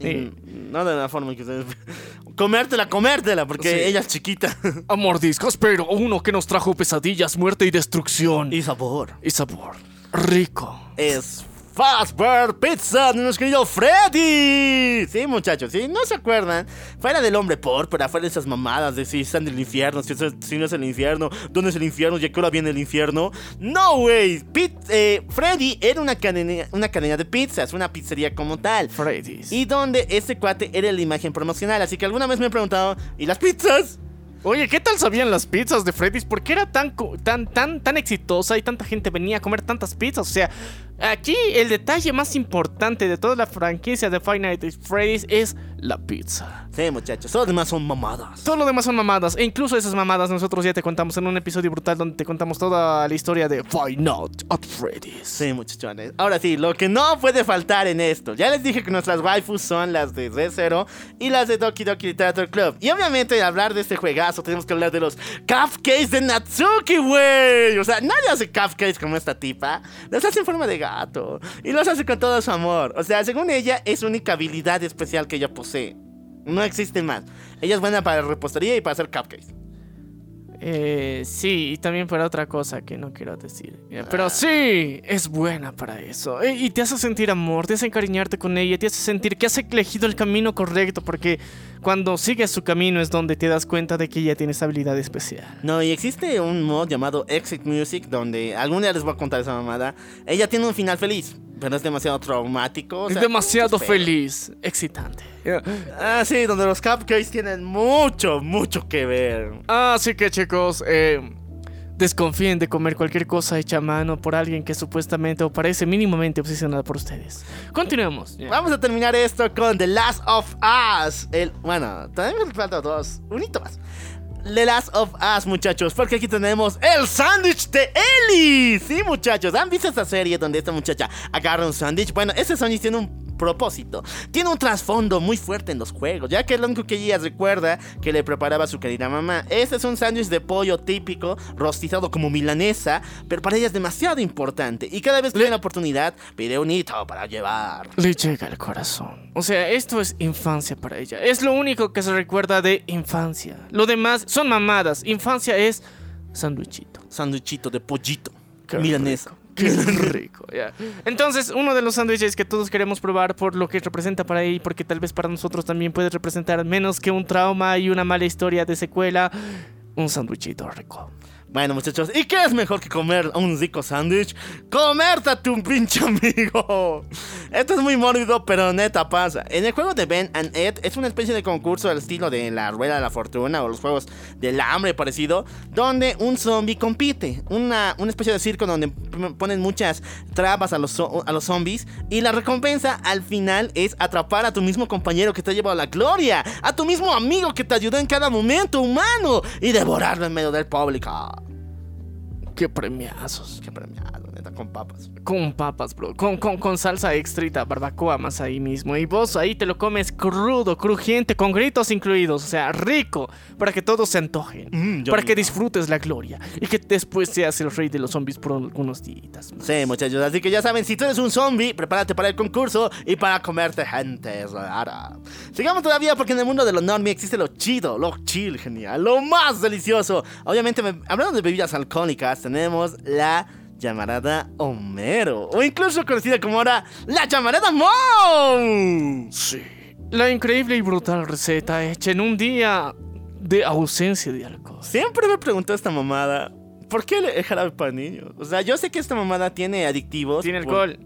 Sí. Mm, No de la forma que ustedes... <laughs> Comértela, comértela, porque Sí. ella es chiquita. <laughs> A mordiscos, pero uno que nos trajo pesadillas, muerte y destrucción. y sabor. y sabor. Rico. es Fastbird Pizza de nuestro querido Freddy. Sí, muchachos, si no se acuerdan, fuera del hombre pórpora, fuera de esas mamadas de si están en el infierno, si, no es el infierno, dónde es el infierno y a qué hora viene el infierno. No, güey. Eh, Freddy era una cadena, una cadena de pizzas, una pizzería como tal. Freddy's. Y donde este cuate era la imagen promocional. Así que alguna vez me he preguntado, ¿y las pizzas? Oye, ¿qué tal sabían las pizzas de Freddy's? ¿Por qué era tan, tan, tan, tan exitosa y tanta gente venía a comer tantas pizzas? O sea, Aquí el detalle más importante de toda la franquicia de Five Nights at Freddy's es la pizza. Sí, muchachos, todo lo demás son mamadas. Todo lo demás son mamadas, e incluso esas mamadas nosotros ya te contamos en un episodio brutal donde te contamos toda la historia de Five Nights at Freddy's. Sí, muchachones. Ahora sí, lo que no puede faltar en esto. Ya les dije que nuestras waifus son las de Z0 y las de Doki Doki Literature Club. Y obviamente, al hablar de este juegazo, tenemos que hablar de los cupcakes de Natsuki, güey. O sea, nadie hace cupcakes como esta tipa. Los hace en forma de Y los hace con todo su amor. O sea, según ella, es única habilidad especial que ella posee. No existe más. Ella es buena para repostería y para hacer cupcakes. Eh, sí, y también para otra cosa que no quiero decir. Ya, Pero sí, es buena para eso. E- Y te hace sentir amor, te hace encariñarte con ella, te hace sentir que has elegido el camino correcto, porque cuando sigues su camino es donde te das cuenta de que ella tiene esa habilidad especial. No, y existe un mod llamado Exit Music donde algún día les voy a contar esa mamada. Ella tiene un final feliz, pero es demasiado traumático. o es sea, demasiado es feliz, excitante. Ah, sí, donde los cupcakes tienen mucho, mucho que ver. Así que chicos, eh, desconfíen de comer cualquier cosa hecha a mano por alguien que supuestamente o parece mínimamente obsesionada por ustedes. Continuemos. Vamos a terminar esto con The Last of Us. El, bueno, todavía me faltan dos. Un hito más. The Last of Us, muchachos, porque aquí tenemos el sándwich de Ellie. Sí, muchachos, ¿han visto esta serie donde esta muchacha agarra un sándwich? Bueno, ese sándwich tiene un propósito. Tiene un trasfondo muy fuerte en los juegos, ya que único que ella recuerda que le preparaba su querida mamá. Este es un sándwich de pollo típico, rostizado como milanesa, pero para ella es demasiado importante. Y cada vez que tiene la oportunidad, pide un hito para llevar. Le llega al corazón. O sea, esto es infancia para ella. Es lo único que se recuerda de infancia. Lo demás son mamadas. Infancia es sándwichito. Sándwichito de pollito. Qué milanesa. rico, Qué <laughs> rico, ya. Entonces, uno de los sándwiches que todos queremos probar por lo que representa para y porque tal vez para nosotros también puede representar menos que un trauma y una mala historia de secuela, un sándwichito rico. Bueno, muchachos, ¿y qué es mejor que comer un rico sándwich? ¡Comerte a tu pinche amigo! Esto es muy mórbido, pero neta pasa. En el juego de Ben and Ed es una especie de concurso al estilo de la Rueda de la Fortuna o los juegos del hambre parecido, donde un zombie compite. Una, una especie de circo donde ponen muchas trabas a los, a los zombies y la recompensa al final es atrapar a tu mismo compañero que te ha llevado a la gloria, a tu mismo amigo que te ayudó en cada momento humano y devorarlo en medio del público. Qué premiazos. Qué premiado, neta, con papas. Con papas, bro. Con, con, con salsa extrita, barbacoa más ahí mismo. Y vos ahí te lo comes crudo, crujiente, con gritos incluidos. O sea, rico. Para que todos se antojen. Mm, para que disfrutes la gloria. Y que después seas el rey de los zombies por algunos días. más. Sí, muchachos, así que ya saben, si tú eres un zombie, prepárate para el concurso y para comerte gente rara. Sigamos todavía porque en el mundo de lo normie existe lo chido, lo chill, genial, lo más delicioso. Obviamente, me- hablando de bebidas alcohólicas, tenemos la llamarada Homero, o incluso conocida como ahora la llamarada Mo. Sí. La increíble y brutal receta hecha en un día de ausencia de alcohol. Siempre me preguntó esta mamada. ¿Por qué el jarabe para niños? O sea, yo sé que esta mamada tiene adictivos. Tiene por- alcohol.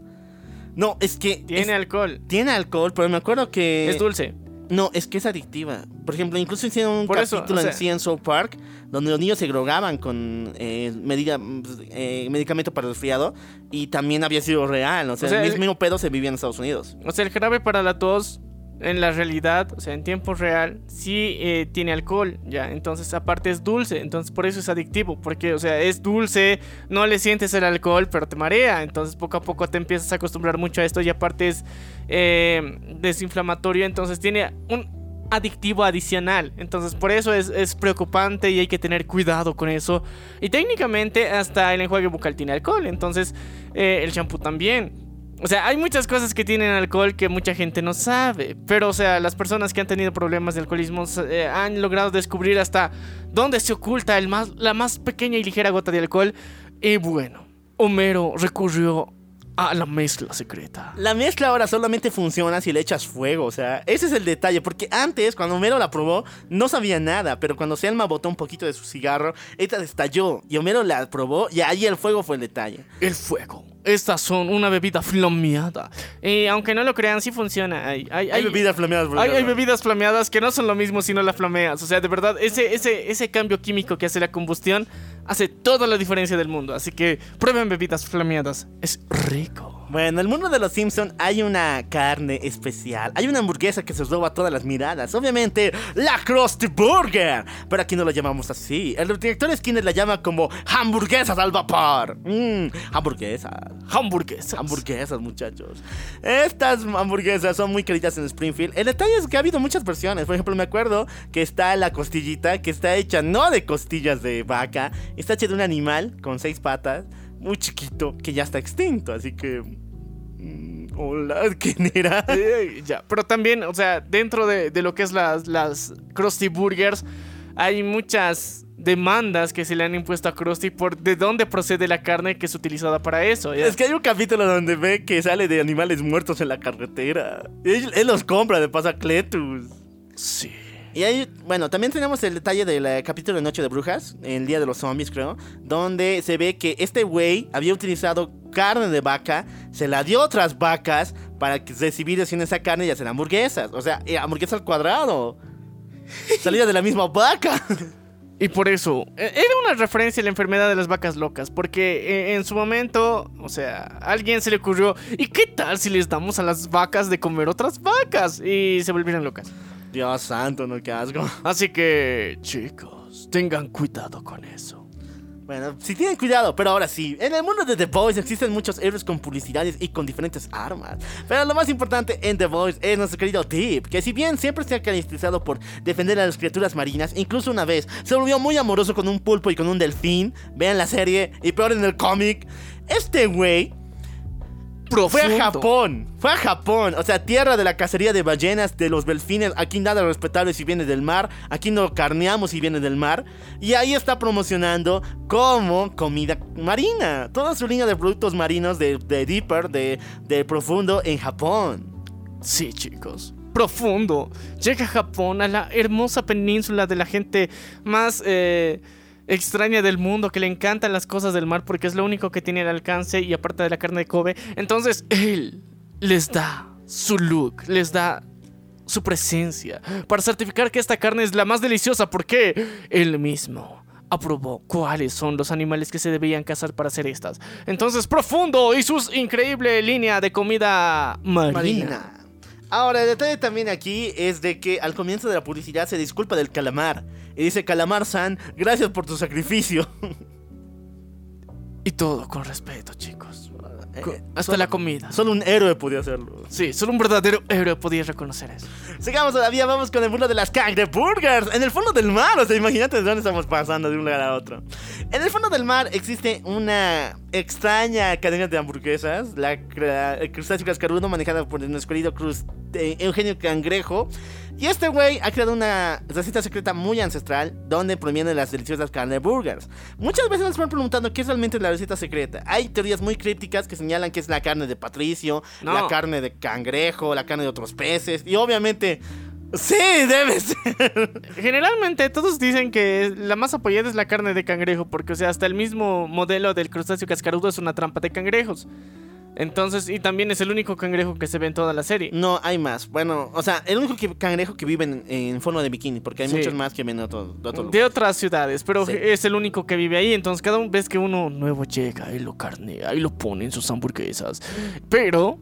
No, es que. Tiene es- alcohol. Tiene alcohol, pero me acuerdo que. Es dulce. No, es que es adictiva. Por ejemplo, incluso hicieron un Por eso, capítulo o sea- en sí en South Park donde los niños se drogaban con eh, medida, eh, medicamento para resfriado y también había sido real. O sea, O sea, el el- mismo pedo se vivía en Estados Unidos. O sea, el jarabe para la tos, en la realidad, o sea, en tiempo real, sí eh, tiene alcohol, ya. Entonces, aparte es dulce, entonces por eso es adictivo, porque, o sea, es dulce, no le sientes el alcohol, pero te marea. Entonces, poco a poco te empiezas a acostumbrar mucho a esto y aparte es eh, desinflamatorio, entonces tiene un adictivo adicional. Entonces, por eso es, preocupante y hay que tener cuidado con eso. Y técnicamente, hasta el enjuague bucal tiene alcohol, entonces eh, el shampoo también. O sea, hay muchas cosas que tienen alcohol que mucha gente no sabe. Pero, o sea, las personas que han tenido problemas de alcoholismo eh, han logrado descubrir hasta dónde se oculta el más, la más pequeña y ligera gota de alcohol. Y bueno, Homero recurrió a la mezcla secreta. La mezcla ahora solamente funciona si le echas fuego, o sea, ese es el detalle, porque antes, cuando Homero la probó, no sabía nada, pero cuando Selma botó un poquito de su cigarro, esta estalló, y Homero la probó, y ahí el fuego fue el detalle. El fuego. Estas son una bebida flameada. Y aunque no lo crean, sí funciona. Hay, hay, Hay bebidas flameadas, Hay, hay bebidas flameadas que no son lo mismo si no la flameas. O sea, de verdad, ese, ese, ese cambio químico que hace la combustión hace toda la diferencia del mundo. Así que prueben bebidas flameadas. Es rico. Bueno, en el mundo de los Simpsons hay una carne especial. Hay una hamburguesa que se roba todas las miradas. Obviamente, la Krusty Burger. Pero aquí no la llamamos así. El director Skinner la llama como hamburguesas al vapor. Mmm, hamburguesas. Hamburguesas. Hamburguesas, muchachos. Estas hamburguesas son muy queridas en Springfield. El detalle es que ha habido muchas versiones. Por ejemplo, me acuerdo que está la costillita, que está hecha no de costillas de vaca, está hecha de un animal con seis patas, muy chiquito, que ya está extinto. Así que. mm, hola, <laughs> ¿quién era? Eh, ya, pero también, o sea, dentro de, de lo que es las, las Krusty Burgers, hay muchas demandas que se le han impuesto a Krusty por de dónde procede la carne que es utilizada para eso. ¿ya? Es que hay un capítulo donde ve que sale de animales muertos en la carretera. Él, él los compra de Pasacletus. Sí. Y ahí, bueno, también tenemos el detalle del eh, capítulo de Noche de Brujas, el Día de los Zombies, creo, donde se ve que este güey había utilizado carne de vaca, se la dio a otras vacas para que recibir así esa carne y hacer hamburguesas. O sea, eh, hamburguesa al cuadrado. Salida de la misma vaca. <laughs> Y por eso, eh, era una referencia a la enfermedad de las vacas locas, porque eh, en su momento, o sea, a alguien se le ocurrió, ¿y qué tal si les damos a las vacas de comer otras vacas? Y se volvieron locas. Dios santo, no, qué asco. Así que, chicos, tengan cuidado con eso. Bueno, si tienen cuidado, pero ahora sí, en el mundo de The Voice existen muchos héroes con publicidades y con diferentes armas. Pero lo más importante en The Voice es nuestro querido Tip, que si bien siempre se ha caracterizado por defender a las criaturas marinas, incluso una vez se volvió muy amoroso con un pulpo y con un delfín, vean la serie, y peor en el cómic, este güey fue a. Japón, fue a Japón, o sea, tierra de la cacería de ballenas, de los delfines, aquí nada respetable si viene del mar, aquí no carneamos si viene del mar, y ahí está promocionando como comida marina, toda su línea de productos marinos de, de Deeper, de, de Profundo en Japón. Sí, chicos. Profundo. Llega a Japón, a la hermosa península de la gente más eh, extraña del mundo, que le encantan las cosas del mar porque es lo único que tiene al alcance y aparte de la carne de Kobe. Entonces, él les da su look, les da su presencia para certificar que esta carne es la más deliciosa porque él mismo aprobó cuáles son los animales que se debían cazar para hacer estas. Entonces, Profundo y su increíble línea de comida marina. Marina. Ahora, el detalle también aquí es de que al comienzo de la publicidad se disculpa del calamar. Y dice, calamar-san, gracias por tu sacrificio. <laughs> Y todo con respeto, chicos. Eh, Hasta solo- la comida. Solo un héroe podía hacerlo. Sí, solo un verdadero héroe podía reconocer eso. Sigamos todavía, vamos con el mundo de las cangreburgers. En el fondo del mar, o sea, imagínate de dónde estamos pasando de un lugar a otro. En el fondo del mar existe una extraña cadena de hamburguesas, la cra- el crustáceo cascarudo manejada por nuestro querido cruz, eh, Eugenio Cangrejo. Y este güey ha creado una receta secreta muy ancestral donde provienen las deliciosas cangreburgers. Muchas veces nos van preguntando qué es realmente la receta secreta. Hay teorías muy crípticas que señalan que es la carne de Patricio, No. la carne de cangrejo, la carne de otros peces. Y obviamente, sí, debe ser. Generalmente todos dicen que la más apoyada es la carne de cangrejo, porque o sea, hasta el mismo modelo del crustáceo cascarudo es una trampa de cangrejos. Entonces, y también es el único cangrejo que se ve en toda la serie. No, hay más. Bueno, o sea, el único que- cangrejo que vive en, en forma de bikini, porque hay Sí. muchos más que vienen de otro, de otro De otras ciudades, pero Sí. es el único que vive ahí. Entonces, cada vez que uno nuevo llega y lo carnea y lo pone en sus hamburguesas. Pero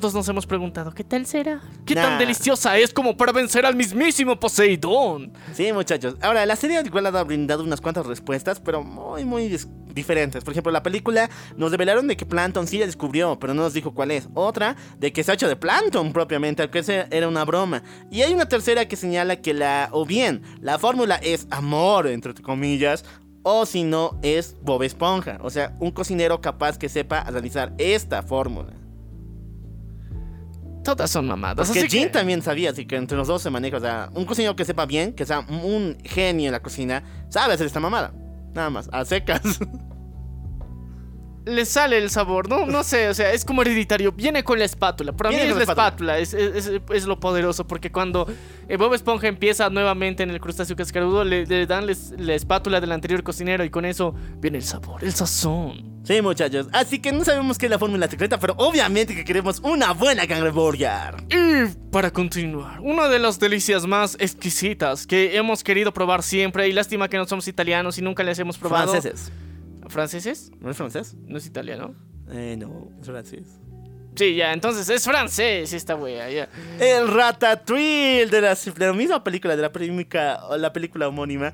todos nos hemos preguntado: ¿qué tal será? ¿Qué Nah. tan deliciosa es como para vencer al mismísimo Poseidón? Sí, muchachos. Ahora, la serie igual ha brindado unas cuantas respuestas, pero muy, muy diferentes. Por ejemplo, la película nos revelaron de que Plankton sí la descubrió, pero no nos dijo cuál es. Otra, de que está hecho de Plankton propiamente, aunque esa era una broma. Y hay una tercera que señala que la, o bien, la fórmula es amor, entre comillas, o si no, es Bob Esponja. O sea, un cocinero capaz que sepa realizar esta fórmula. Todas son mamadas. Porque así que- Jin también sabía, así que entre los dos se maneja. O sea, un cocinero que sepa bien, que sea un genio en la cocina, sabe hacer esta mamada. Nada más, a secas. <laughs> le sale el sabor, ¿no? No sé, o sea, es como hereditario. Viene con la espátula. Para mí es la la espátula, es, es- es- lo poderoso. Porque cuando eh, Bob Esponja empieza nuevamente en el crustáceo cascarudo, le, le dan les- la espátula del anterior cocinero y con eso viene el sabor, el sazón. Sí, muchachos. Así que no sabemos qué es la fórmula secreta, pero obviamente que queremos una buena cangreburger. Y para continuar, una de las delicias más exquisitas que hemos querido probar siempre, y lástima que no somos italianos y nunca les hemos probado. Franceses. ¿Franceses? ¿No es francés? No es italiano. Eh, no, es francés. Sí, ya, entonces es francés esta wea, ya. El Ratatouille de la, de la misma película, de la, película, la película homónima,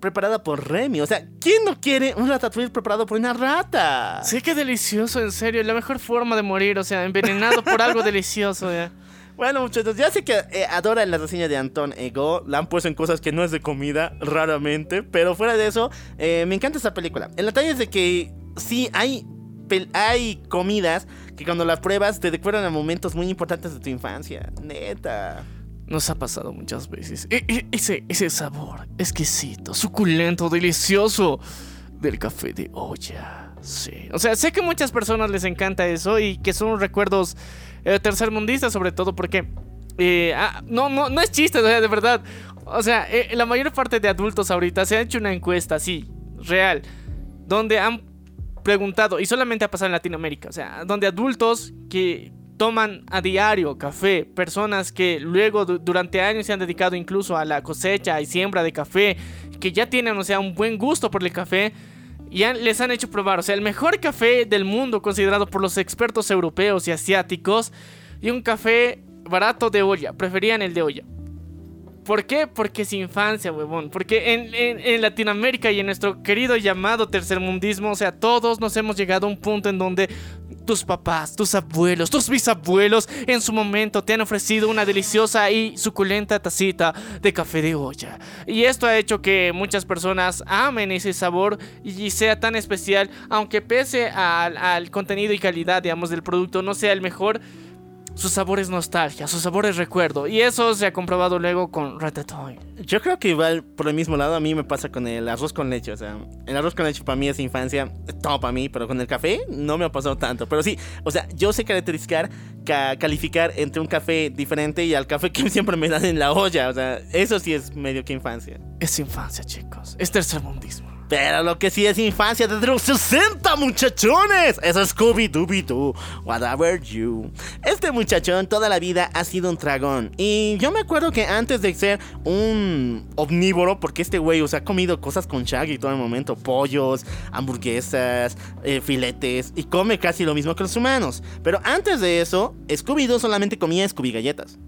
preparada por Remy. O sea, ¿quién no quiere un Ratatouille preparado por una rata? Sí, qué delicioso, en serio. La mejor forma de morir, o sea, envenenado por algo <laughs> delicioso, ya. Bueno, muchachos, ya sé que eh, adoran la reseña de Anton Ego. La han puesto en cosas que no es de comida, raramente. Pero fuera de eso, eh, me encanta esta película. El detalle es de que sí hay, hay comidas que cuando las pruebas te recuerdan a momentos muy importantes de tu infancia. Neta. Nos ha pasado muchas veces. E- e- ese, ese sabor exquisito, suculento, delicioso del café de olla. Sí. O sea, sé que muchas personas les encanta eso y que son recuerdos eh, tercermundistas, sobre todo porque. eh, ah, no, no, no es chiste, o sea, de verdad. O sea, eh, la mayor parte de adultos ahorita se ha hecho una encuesta así, real, donde han preguntado, y solamente ha pasado en Latinoamérica, o sea, donde adultos que toman a diario café, personas que luego du- durante años se han dedicado incluso a la cosecha y siembra de café, que ya tienen, o sea, un buen gusto por el café, y les han hecho probar, o sea, el mejor café del mundo considerado por los expertos europeos y asiáticos, y un café barato de olla, preferían el de olla. ¿Por qué? Porque es infancia, huevón. Porque en, en- en Latinoamérica y en nuestro querido llamado tercermundismo, o sea, todos nos hemos llegado a un punto en donde tus papás, tus abuelos, tus bisabuelos en su momento te han ofrecido una deliciosa y suculenta tacita de café de olla. Y esto ha hecho que muchas personas amen ese sabor y sea tan especial, aunque pese al, contenido y calidad, digamos, del producto no sea el mejor. Su sabor es nostalgia, su sabor es recuerdo. Y eso se ha comprobado luego con Ratatouille. Yo creo que igual por el mismo lado a mí me pasa con el arroz con leche. O sea, el arroz con leche para mí es infancia, todo para mí, pero con el café no me ha pasado tanto. Pero sí, o sea, yo sé caracterizar, ca- calificar entre un café diferente y al café que <laughs> siempre me dan en la olla. O sea, eso sí es medio que infancia. Es infancia, chicos. Es tercermundismo. Pero lo que sí es infancia desde los 60, muchachones. Eso es Scooby-Dooby-Doo. Whatever you. Este muchachón toda la vida ha sido un dragón. Y yo me acuerdo que antes de ser un omnívoro, porque este güey, o ha comido cosas con Shaggy todo el momento: pollos, hamburguesas, eh, filetes. Y come casi lo mismo que los humanos. Pero antes de eso, Scooby-Doo solamente comía Scooby galletas.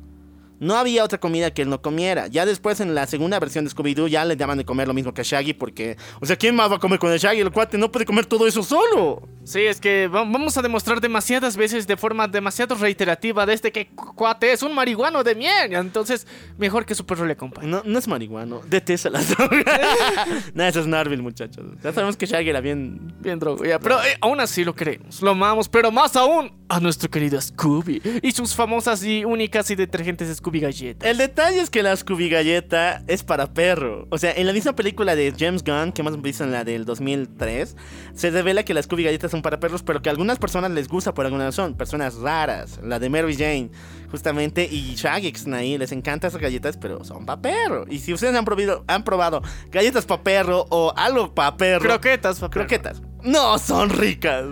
No había otra comida que él no comiera. Ya después en la segunda versión de Scooby-Doo ya le daban de comer lo mismo que a Shaggy porque... O sea, ¿quién más va a comer con el Shaggy? El cuate no puede comer todo eso solo. Sí, es que va- vamos a demostrar demasiadas veces de forma demasiado reiterativa de este que cu- cuate es un marihuano de mierda. Entonces, mejor que su perro le acompañe. No, no es marihuano. Detesta las drogas. <laughs> no, eso es Narville, muchachos. Ya sabemos que Shaggy era bien... Bien drogo, ya. Pero eh, aún así lo queremos, lo amamos, pero más aún a nuestro querido Scooby y sus famosas y únicas y detergentes Scooby El detalle es que la Scooby Galleta es para perro. O sea, en la misma película de James Gunn, que hemos visto en la del 2003, se revela que las Scooby Galletas son para perros, pero que a algunas personas les gusta por alguna razón. Personas raras. La de Mary Jane, justamente, y Shaggy ahí. Les encantan esas galletas, pero son para perro. Y si ustedes han probado, han probado galletas para perro o algo para perro... Croquetas. Croquetas. No, son ricas.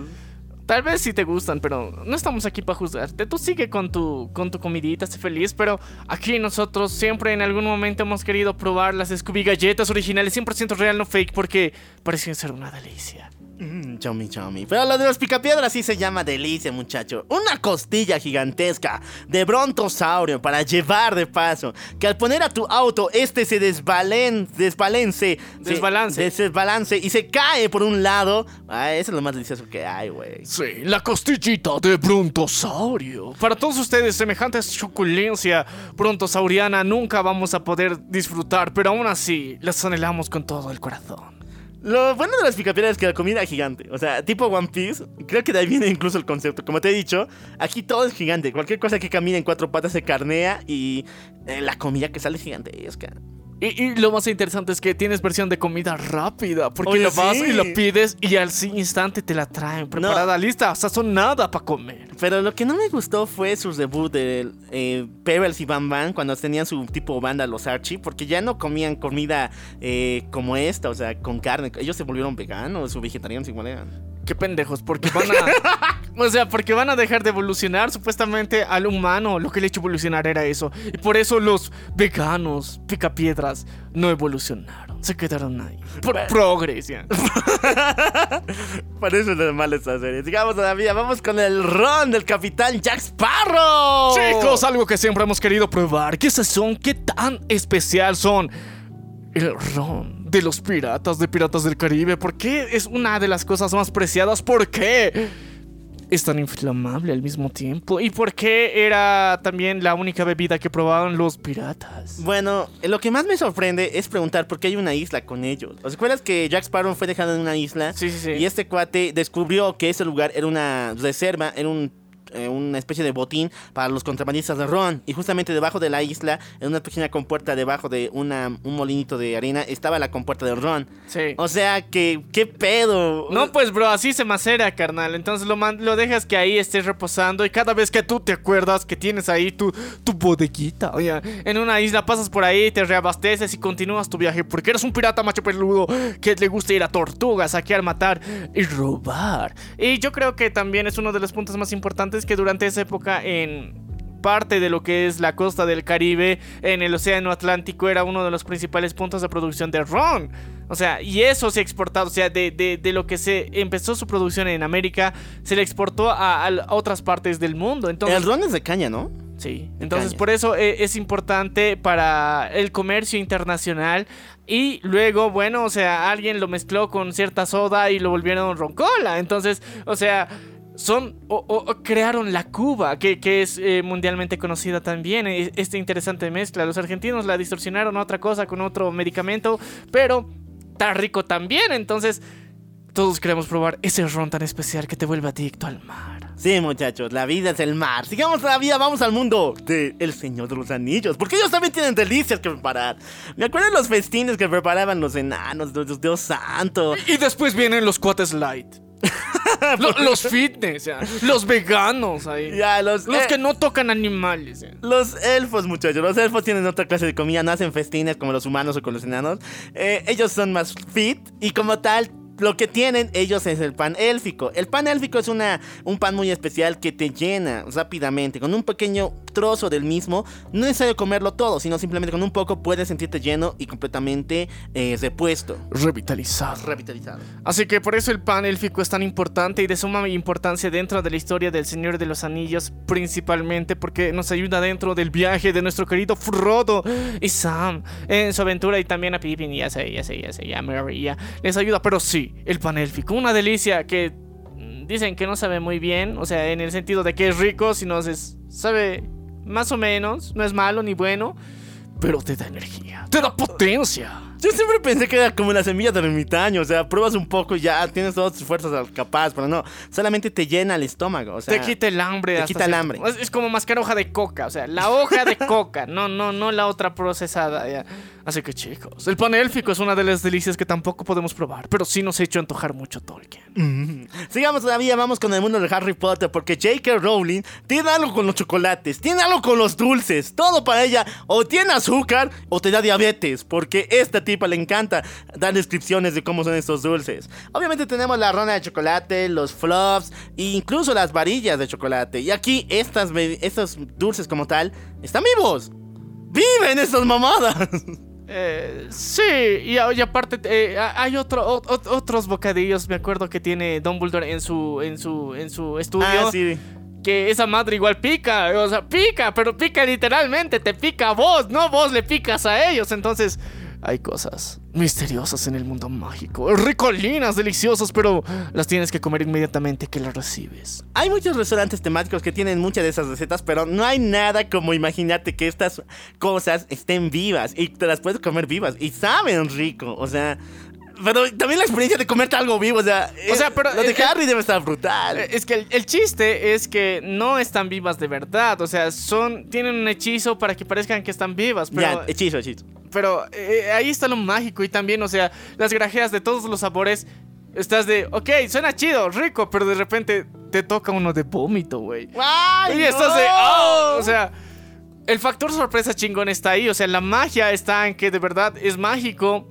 Tal vez sí te gustan, pero no estamos aquí para juzgarte. Tú sigue con tu, con tu comidita, sé feliz, pero aquí nosotros siempre en algún momento hemos querido probar las Scooby galletas originales 100% real, no fake, porque parecen ser una delicia. Mmm, chommy, chommy. Pero lo de los picapiedras sí se llama delicia, muchacho. Una costilla gigantesca de brontosaurio para llevar de paso. Que al poner a tu auto, este se desbalen, desbalance. se- Desbalance. desbalance y se cae por un lado. Ah, eso es lo más delicioso que hay, güey. Sí, la costillita de brontosaurio. Para todos ustedes, semejante suculencia brontosauriana nunca vamos a poder disfrutar, pero aún así las anhelamos con todo el corazón. Lo bueno de las picapiedras es que la comida es gigante. O sea, tipo One Piece. Creo que de ahí viene incluso el concepto. Como te he dicho, aquí todo es gigante. Cualquier cosa que camine en cuatro patas se carnea y eh, la comida que sale es gigantesca. Y, y lo más interesante es que tienes versión de comida rápida, porque Oye, lo vas sí. y lo pides y al instante te la traen preparada, lista, sazonada para comer. Pero lo que no me gustó fue su debut de eh, Pebbles y Bam Bam cuando tenían su tipo banda los Archie, porque ya no comían comida eh, como esta, o sea, con carne. Ellos se volvieron veganos o vegetarianos igual eran. Qué pendejos, porque van a. <laughs> O sea, porque van a dejar de evolucionar supuestamente al humano. Lo que le ha hecho evolucionar era eso. Y por eso los veganos, picapiedras, no evolucionaron. Se quedaron ahí. Por progres, ya. <laughs> Por eso es normal esta serie. Sigamos todavía, vamos con el ron del capitán Jack Sparrow. Chicos, algo que siempre hemos querido probar. ¿Qué son? ¿Qué tan especial son? El ron de los piratas de Piratas del Caribe. ¿Por qué es una de las cosas más preciadas? ¿Por qué? Es tan inflamable al mismo tiempo. ¿Y por qué era también la única bebida que probaban los piratas? Bueno, lo que más me sorprende es preguntar por qué hay una isla con ellos. ¿Os acuerdas que Jack Sparrow fue dejado en una isla? Sí, sí, sí. Y este cuate descubrió que ese lugar era una reserva, era un eh, una especie de botín para los contrabandistas de ron. Y justamente debajo de la isla, en una pequeña compuerta debajo de una, un molinito de arena, estaba la compuerta de ron. Sí. O sea que, ¿qué pedo? No, pues, bro, así se macera, carnal. Entonces lo, man- lo dejas que ahí esté reposando y cada vez que tú te acuerdas que tienes ahí tu, tu bodeguita, oye, en una isla pasas por ahí, te reabasteces y continúas tu viaje porque eres un pirata macho peludo que le gusta ir a tortugas, saquear, matar y robar. Y yo creo que también es uno de los puntos más importantes que durante esa época en parte de lo que es la costa del Caribe en el Océano Atlántico era uno de los principales puntos de producción de ron. O sea, y eso se ha exportado, o sea, de, de- de lo que se empezó su producción en América, se le exportó a, a otras partes del mundo. Entonces, El ron es de caña, ¿no? Sí, entonces caña. por eso eh, es importante para el comercio internacional y luego, bueno, o sea, alguien lo mezcló con cierta soda y lo volvieron roncola. Entonces, o sea, son o, o- o crearon la Cuba, que, que es eh, mundialmente conocida también, esta interesante mezcla. Los argentinos la distorsionaron a otra cosa con otro medicamento, pero está rico también, entonces todos queremos probar ese ron tan especial que te vuelve adicto al mar. Sí, muchachos, la vida es el mar. Sigamos todavía, vamos al mundo de El Señor de los Anillos. Porque ellos también tienen delicias que preparar. Me acuerdo de los festines que preparaban los enanos, Dios, Dios santo. Y después vienen los cuates light. <laughs> Lo- los fitness, ya. los veganos ahí. Ya, los, Los eh, que no tocan animales. ya. Los elfos, muchachos. Los elfos tienen otra clase de comida. No hacen festines como los humanos o con los enanos. Eh, ellos son más fit y como tal. Lo que tienen ellos es el pan élfico. El pan élfico es una, un pan muy especial que te llena rápidamente. Con un pequeño trozo del mismo, no es necesario comerlo todo, sino simplemente con un poco puedes sentirte lleno y completamente eh, repuesto, Revitalizado. revitalizado. Así que por eso el pan élfico es tan importante y de suma importancia dentro de la historia del Señor de los Anillos, principalmente porque nos ayuda dentro del viaje de nuestro querido Frodo y Sam en su aventura y también a Pippin, ya sé, ya sé, ya sé, ya Merry, ya les ayuda, pero sí, el pan élfico, una delicia que mm, dicen que no sabe muy bien, o sea, en el sentido de que es rico, sino se sabe más o menos, no es malo ni bueno, pero te da energía, te da potencia. Yo siempre pensé que era como la semilla del ermitaño, o sea, pruebas un poco y ya tienes todas tus fuerzas capaz, pero no, solamente te llena el estómago, o sea, te quita el hambre. te quita el hambre. Es, es como mascar hoja de coca, o sea, la hoja de <laughs> coca, no, no, no la otra procesada. ya. Así que chicos, el pan élfico es una de las delicias que tampoco podemos probar, pero sí nos ha hecho antojar mucho Tolkien. Sigamos todavía, vamos con el mundo de Harry Potter, porque J.K. Rowling tiene algo con los chocolates, tiene algo con los dulces, todo para ella, o tiene azúcar o te da diabetes, porque esta tipa le encanta dar descripciones de cómo son estos dulces. Obviamente tenemos la rona de chocolate, los fluffs e incluso las varillas de chocolate. Y aquí estas, estos dulces como tal están vivos. ¡Viven estas mamadas! Eh, sí, y, a- y aparte eh, hay otro, o- o- otros bocadillos, me acuerdo que tiene Dumbledore en su, en su, en su estudio. Ah, sí. Que esa madre igual pica, o sea, pica, pero pica literalmente, te pica a vos, no vos le picas a ellos. Entonces, hay cosas misteriosas en el mundo mágico, ricolinas, deliciosas, pero las tienes que comer inmediatamente que las recibes. Hay muchos restaurantes temáticos que tienen muchas de esas recetas, pero no hay nada como imaginarte que estas cosas estén vivas y te las puedes comer vivas y saben rico, o sea, pero también la experiencia de comerte algo vivo, o sea, O sea, pero- lo de eh, Harry debe estar brutal. Eh, Es que el, el chiste es que no están vivas de verdad, o sea, son tienen un hechizo para que parezcan que están vivas, pero ya, hechizo, hechizo. Pero eh, ahí está lo mágico y también, o sea, las grajeas de todos los sabores. Estás de, ok, suena chido, rico, pero de repente te toca uno de vómito, güey. ¡Ay, Y estás de, oh, o sea, el factor sorpresa chingón está ahí, o sea, la magia está en que de verdad es mágico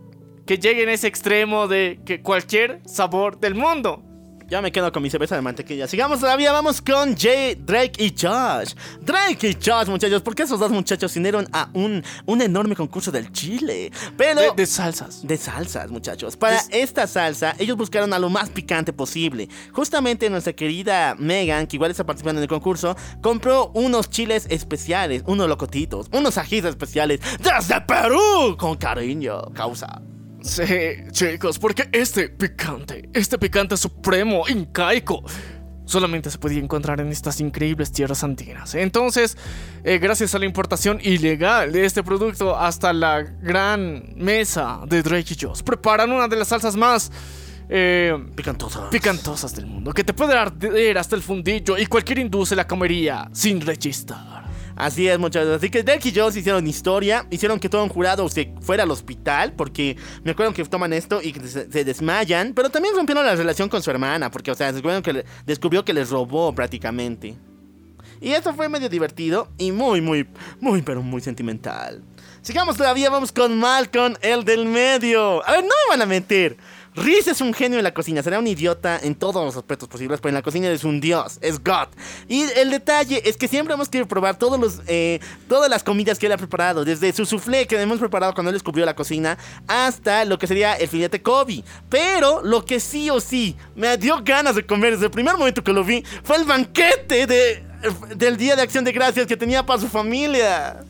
que llegue en ese extremo de que cualquier sabor del mundo. Yo me quedo con mi cerveza de mantequilla. Sigamos todavía, vamos con Jay, Drake y Josh. Drake y Josh, muchachos, porque esos dos muchachos vinieron a un, un enorme concurso del Chile. Pero... De, de salsas. De salsas, muchachos. Para esta salsa, ellos buscaron a lo más picante posible. Justamente nuestra querida Megan, que igual está participando en el concurso, compró unos chiles especiales, unos locotitos, unos ajís especiales desde Perú, con cariño, causa. Sí, chicos, porque este picante, este picante supremo, incaico, solamente se podía encontrar en estas increíbles tierras andinas. Entonces, eh, gracias a la importación ilegal de este producto hasta la gran mesa de Drake y Josh, preparan una de las salsas más... eh, Picantosa. picantosas del mundo, que te puede arder hasta el fundillo y cualquier hindú se la comería sin rechistar. Así es, muchachos. Así que Drake y Josh hicieron historia, hicieron que todo un jurado se fuera al hospital, porque me acuerdo que toman esto y se, se desmayan, pero también rompieron la relación con su hermana, porque, o sea, descubrieron que descubrió que les robó prácticamente. Y eso fue medio divertido y muy, muy, muy, pero muy sentimental. Sigamos todavía, vamos con Malcolm, el del medio. A ver, no me van a mentir. Reese es un genio en la cocina, será un idiota en todos los aspectos posibles, pero en la cocina es un dios, es God. Y el detalle es que siempre hemos querido probar todos los, eh, todas las comidas que él ha preparado, desde su soufflé que hemos preparado cuando él descubrió la cocina, hasta lo que sería el filete Kobe. Pero lo que sí o sí me dio ganas de comer desde el primer momento que lo vi fue el banquete de, del Día de Acción de Gracias que tenía para su familia.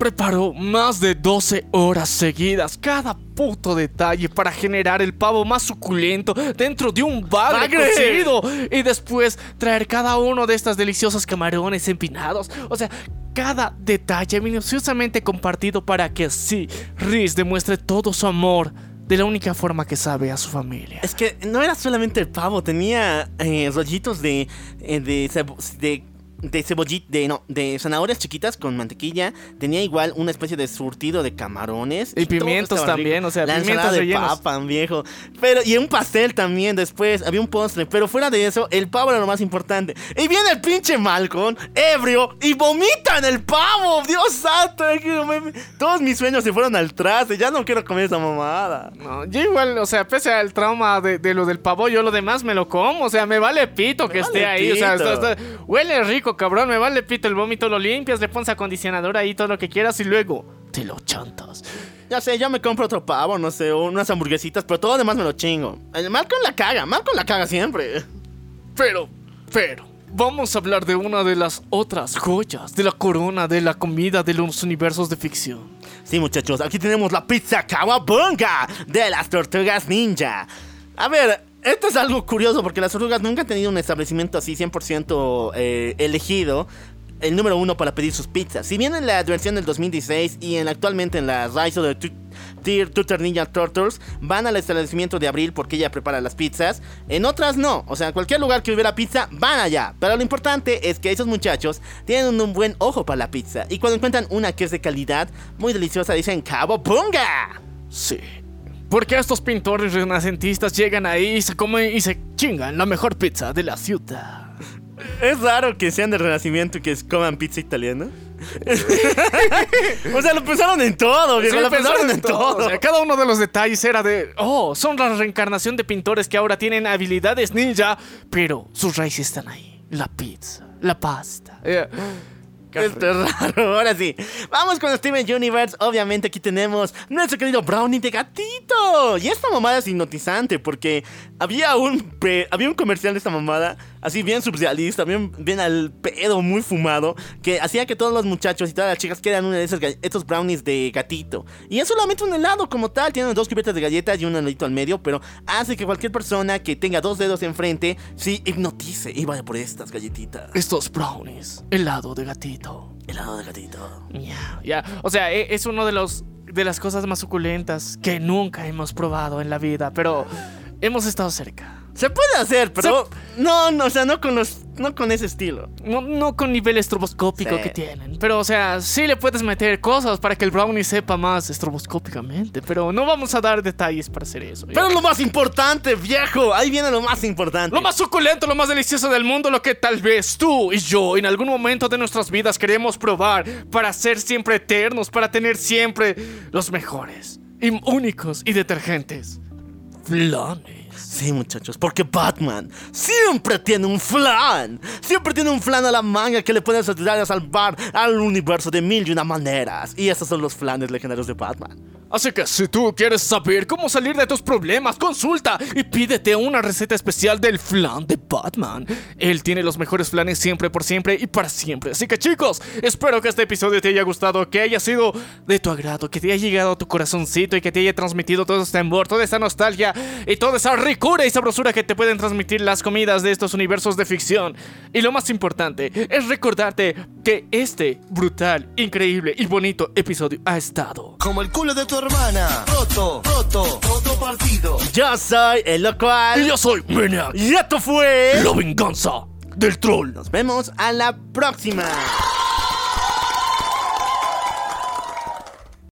Preparó más de 12 horas seguidas cada puto detalle para generar el pavo más suculento dentro de un bagre cocido y después traer cada uno de estas deliciosos camarones empinados. O sea, cada detalle minuciosamente compartido para que sí, Riz demuestre todo su amor de la única forma que sabe a su familia. Es que no era solamente el pavo, tenía eh, rollitos de, eh, de, de cebollita, de, no, de zanahorias chiquitas con mantequilla. Tenía igual una especie de surtido de camarones. Y pimientos también, o sea, la pimientos de papa, viejo. Pero, y un pastel también después, había un postre. Pero fuera de eso, el pavo era lo más importante. Y viene el pinche Malcolm, ebrio, y vomita en el pavo. Dios santo, todos mis sueños se fueron al traste. Ya no quiero comer esa mamada. No, yo igual, o sea, pese al trauma de, de lo del pavo, yo lo demás me lo como. O sea, me vale pito que esté ahí. O sea, pito. está- está- huele rico, cabrón. Me vale pito el vómito, lo limpias, le pones acondicionador ahí, todo lo que quieras y luego te lo chantas. Ya sé, yo me compro otro pavo, no sé, unas hamburguesitas, pero todo lo demás me lo chingo. El Malcolm la caga, Malcolm la caga siempre. Pero, pero, vamos a hablar de una de las otras joyas de la corona de la comida de los universos de ficción. Sí, muchachos, aquí tenemos la pizza Kawabunga de las tortugas ninja. A ver, esto es algo curioso porque las tortugas nunca han tenido un establecimiento así 100% eh, elegido. El número uno para pedir sus pizzas. Si bien en la versión del 2016 y en actualmente en la Rise of the Tier Tutor Ninja Turtles van al establecimiento de Abril porque ella prepara las pizzas. En otras no. O sea, en cualquier lugar que hubiera pizza, van allá. Pero lo importante es que esos muchachos tienen un buen ojo para la pizza. Y cuando encuentran una que es de calidad, muy deliciosa, dicen Bunga. Sí. Porque estos pintores renacentistas llegan ahí y se comen y se chingan la mejor pizza de la ciudad. Es raro que sean de renacimiento y que coman pizza italiana. <laughs> o sea, lo pensaron en todo, viejo. Sí, lo pensaron en todo. O sea, cada uno de los detalles era de, oh, son la reencarnación de pintores que ahora tienen habilidades ninja, pero sus raíces están ahí. La pizza, la pasta. Qué Esto es raro, <laughs> ahora sí. Vamos con Steven Universe. Obviamente aquí tenemos nuestro querido Brownie de gatito. Y esta mamada es hipnotizante porque había un, había un comercial de esta mamada, así bien surrealista, bien, bien al pedo, muy fumado, que hacía que todos los muchachos y todas las chicas quieran uno de esos, ga- estos brownies de gatito. Y es solamente un helado como tal, tiene dos cubiertas de galletas y un heladito al medio, pero hace que cualquier persona que tenga dos dedos enfrente, sí, hipnotice y vaya por estas galletitas. Estos brownies, helado de gatito. Helado de gatito. Ya, ya. O sea, e- es uno de los de las cosas más suculentas que nunca hemos probado en la vida, pero hemos estado cerca. Se puede hacer, pero no, no, o sea, no con los, no con ese estilo. No, no con nivel estroboscópico Sí. que tienen, pero o sea, sí le puedes meter cosas para que el brownie sepa más estroboscópicamente, pero no vamos a dar detalles para hacer eso. ¿ya? Pero lo más importante, viejo, ahí viene lo más importante. Lo más suculento, lo más delicioso del mundo, lo que tal vez tú y yo en algún momento de nuestras vidas queremos probar para ser siempre eternos, para tener siempre los mejores y únicos y detergentes. Flanes. Sí, muchachos, porque Batman siempre tiene un flan. Siempre tiene un flan a la manga que le puede ayudar a salvar al universo de mil y una maneras. Y esos son los flanes legendarios de Batman. Así que si tú quieres saber cómo salir de tus problemas, consulta y pídete una receta especial del flan de Batman. Él tiene los mejores flanes siempre, por siempre y para siempre. Así que chicos, espero que este episodio te haya gustado, que haya sido de tu agrado, que te haya llegado a tu corazoncito y que te haya transmitido todo este amor, toda esta nostalgia y toda esa ricura y sabrosura que te pueden transmitir las comidas de estos universos de ficción. Y lo más importante es recordarte que este brutal, increíble y bonito episodio ha estado Como el culo de tu hermana. Roto, roto, roto partido. Yo soy el local. Y yo soy Maniac, Y esto fue. la venganza del troll. Nos vemos a la próxima.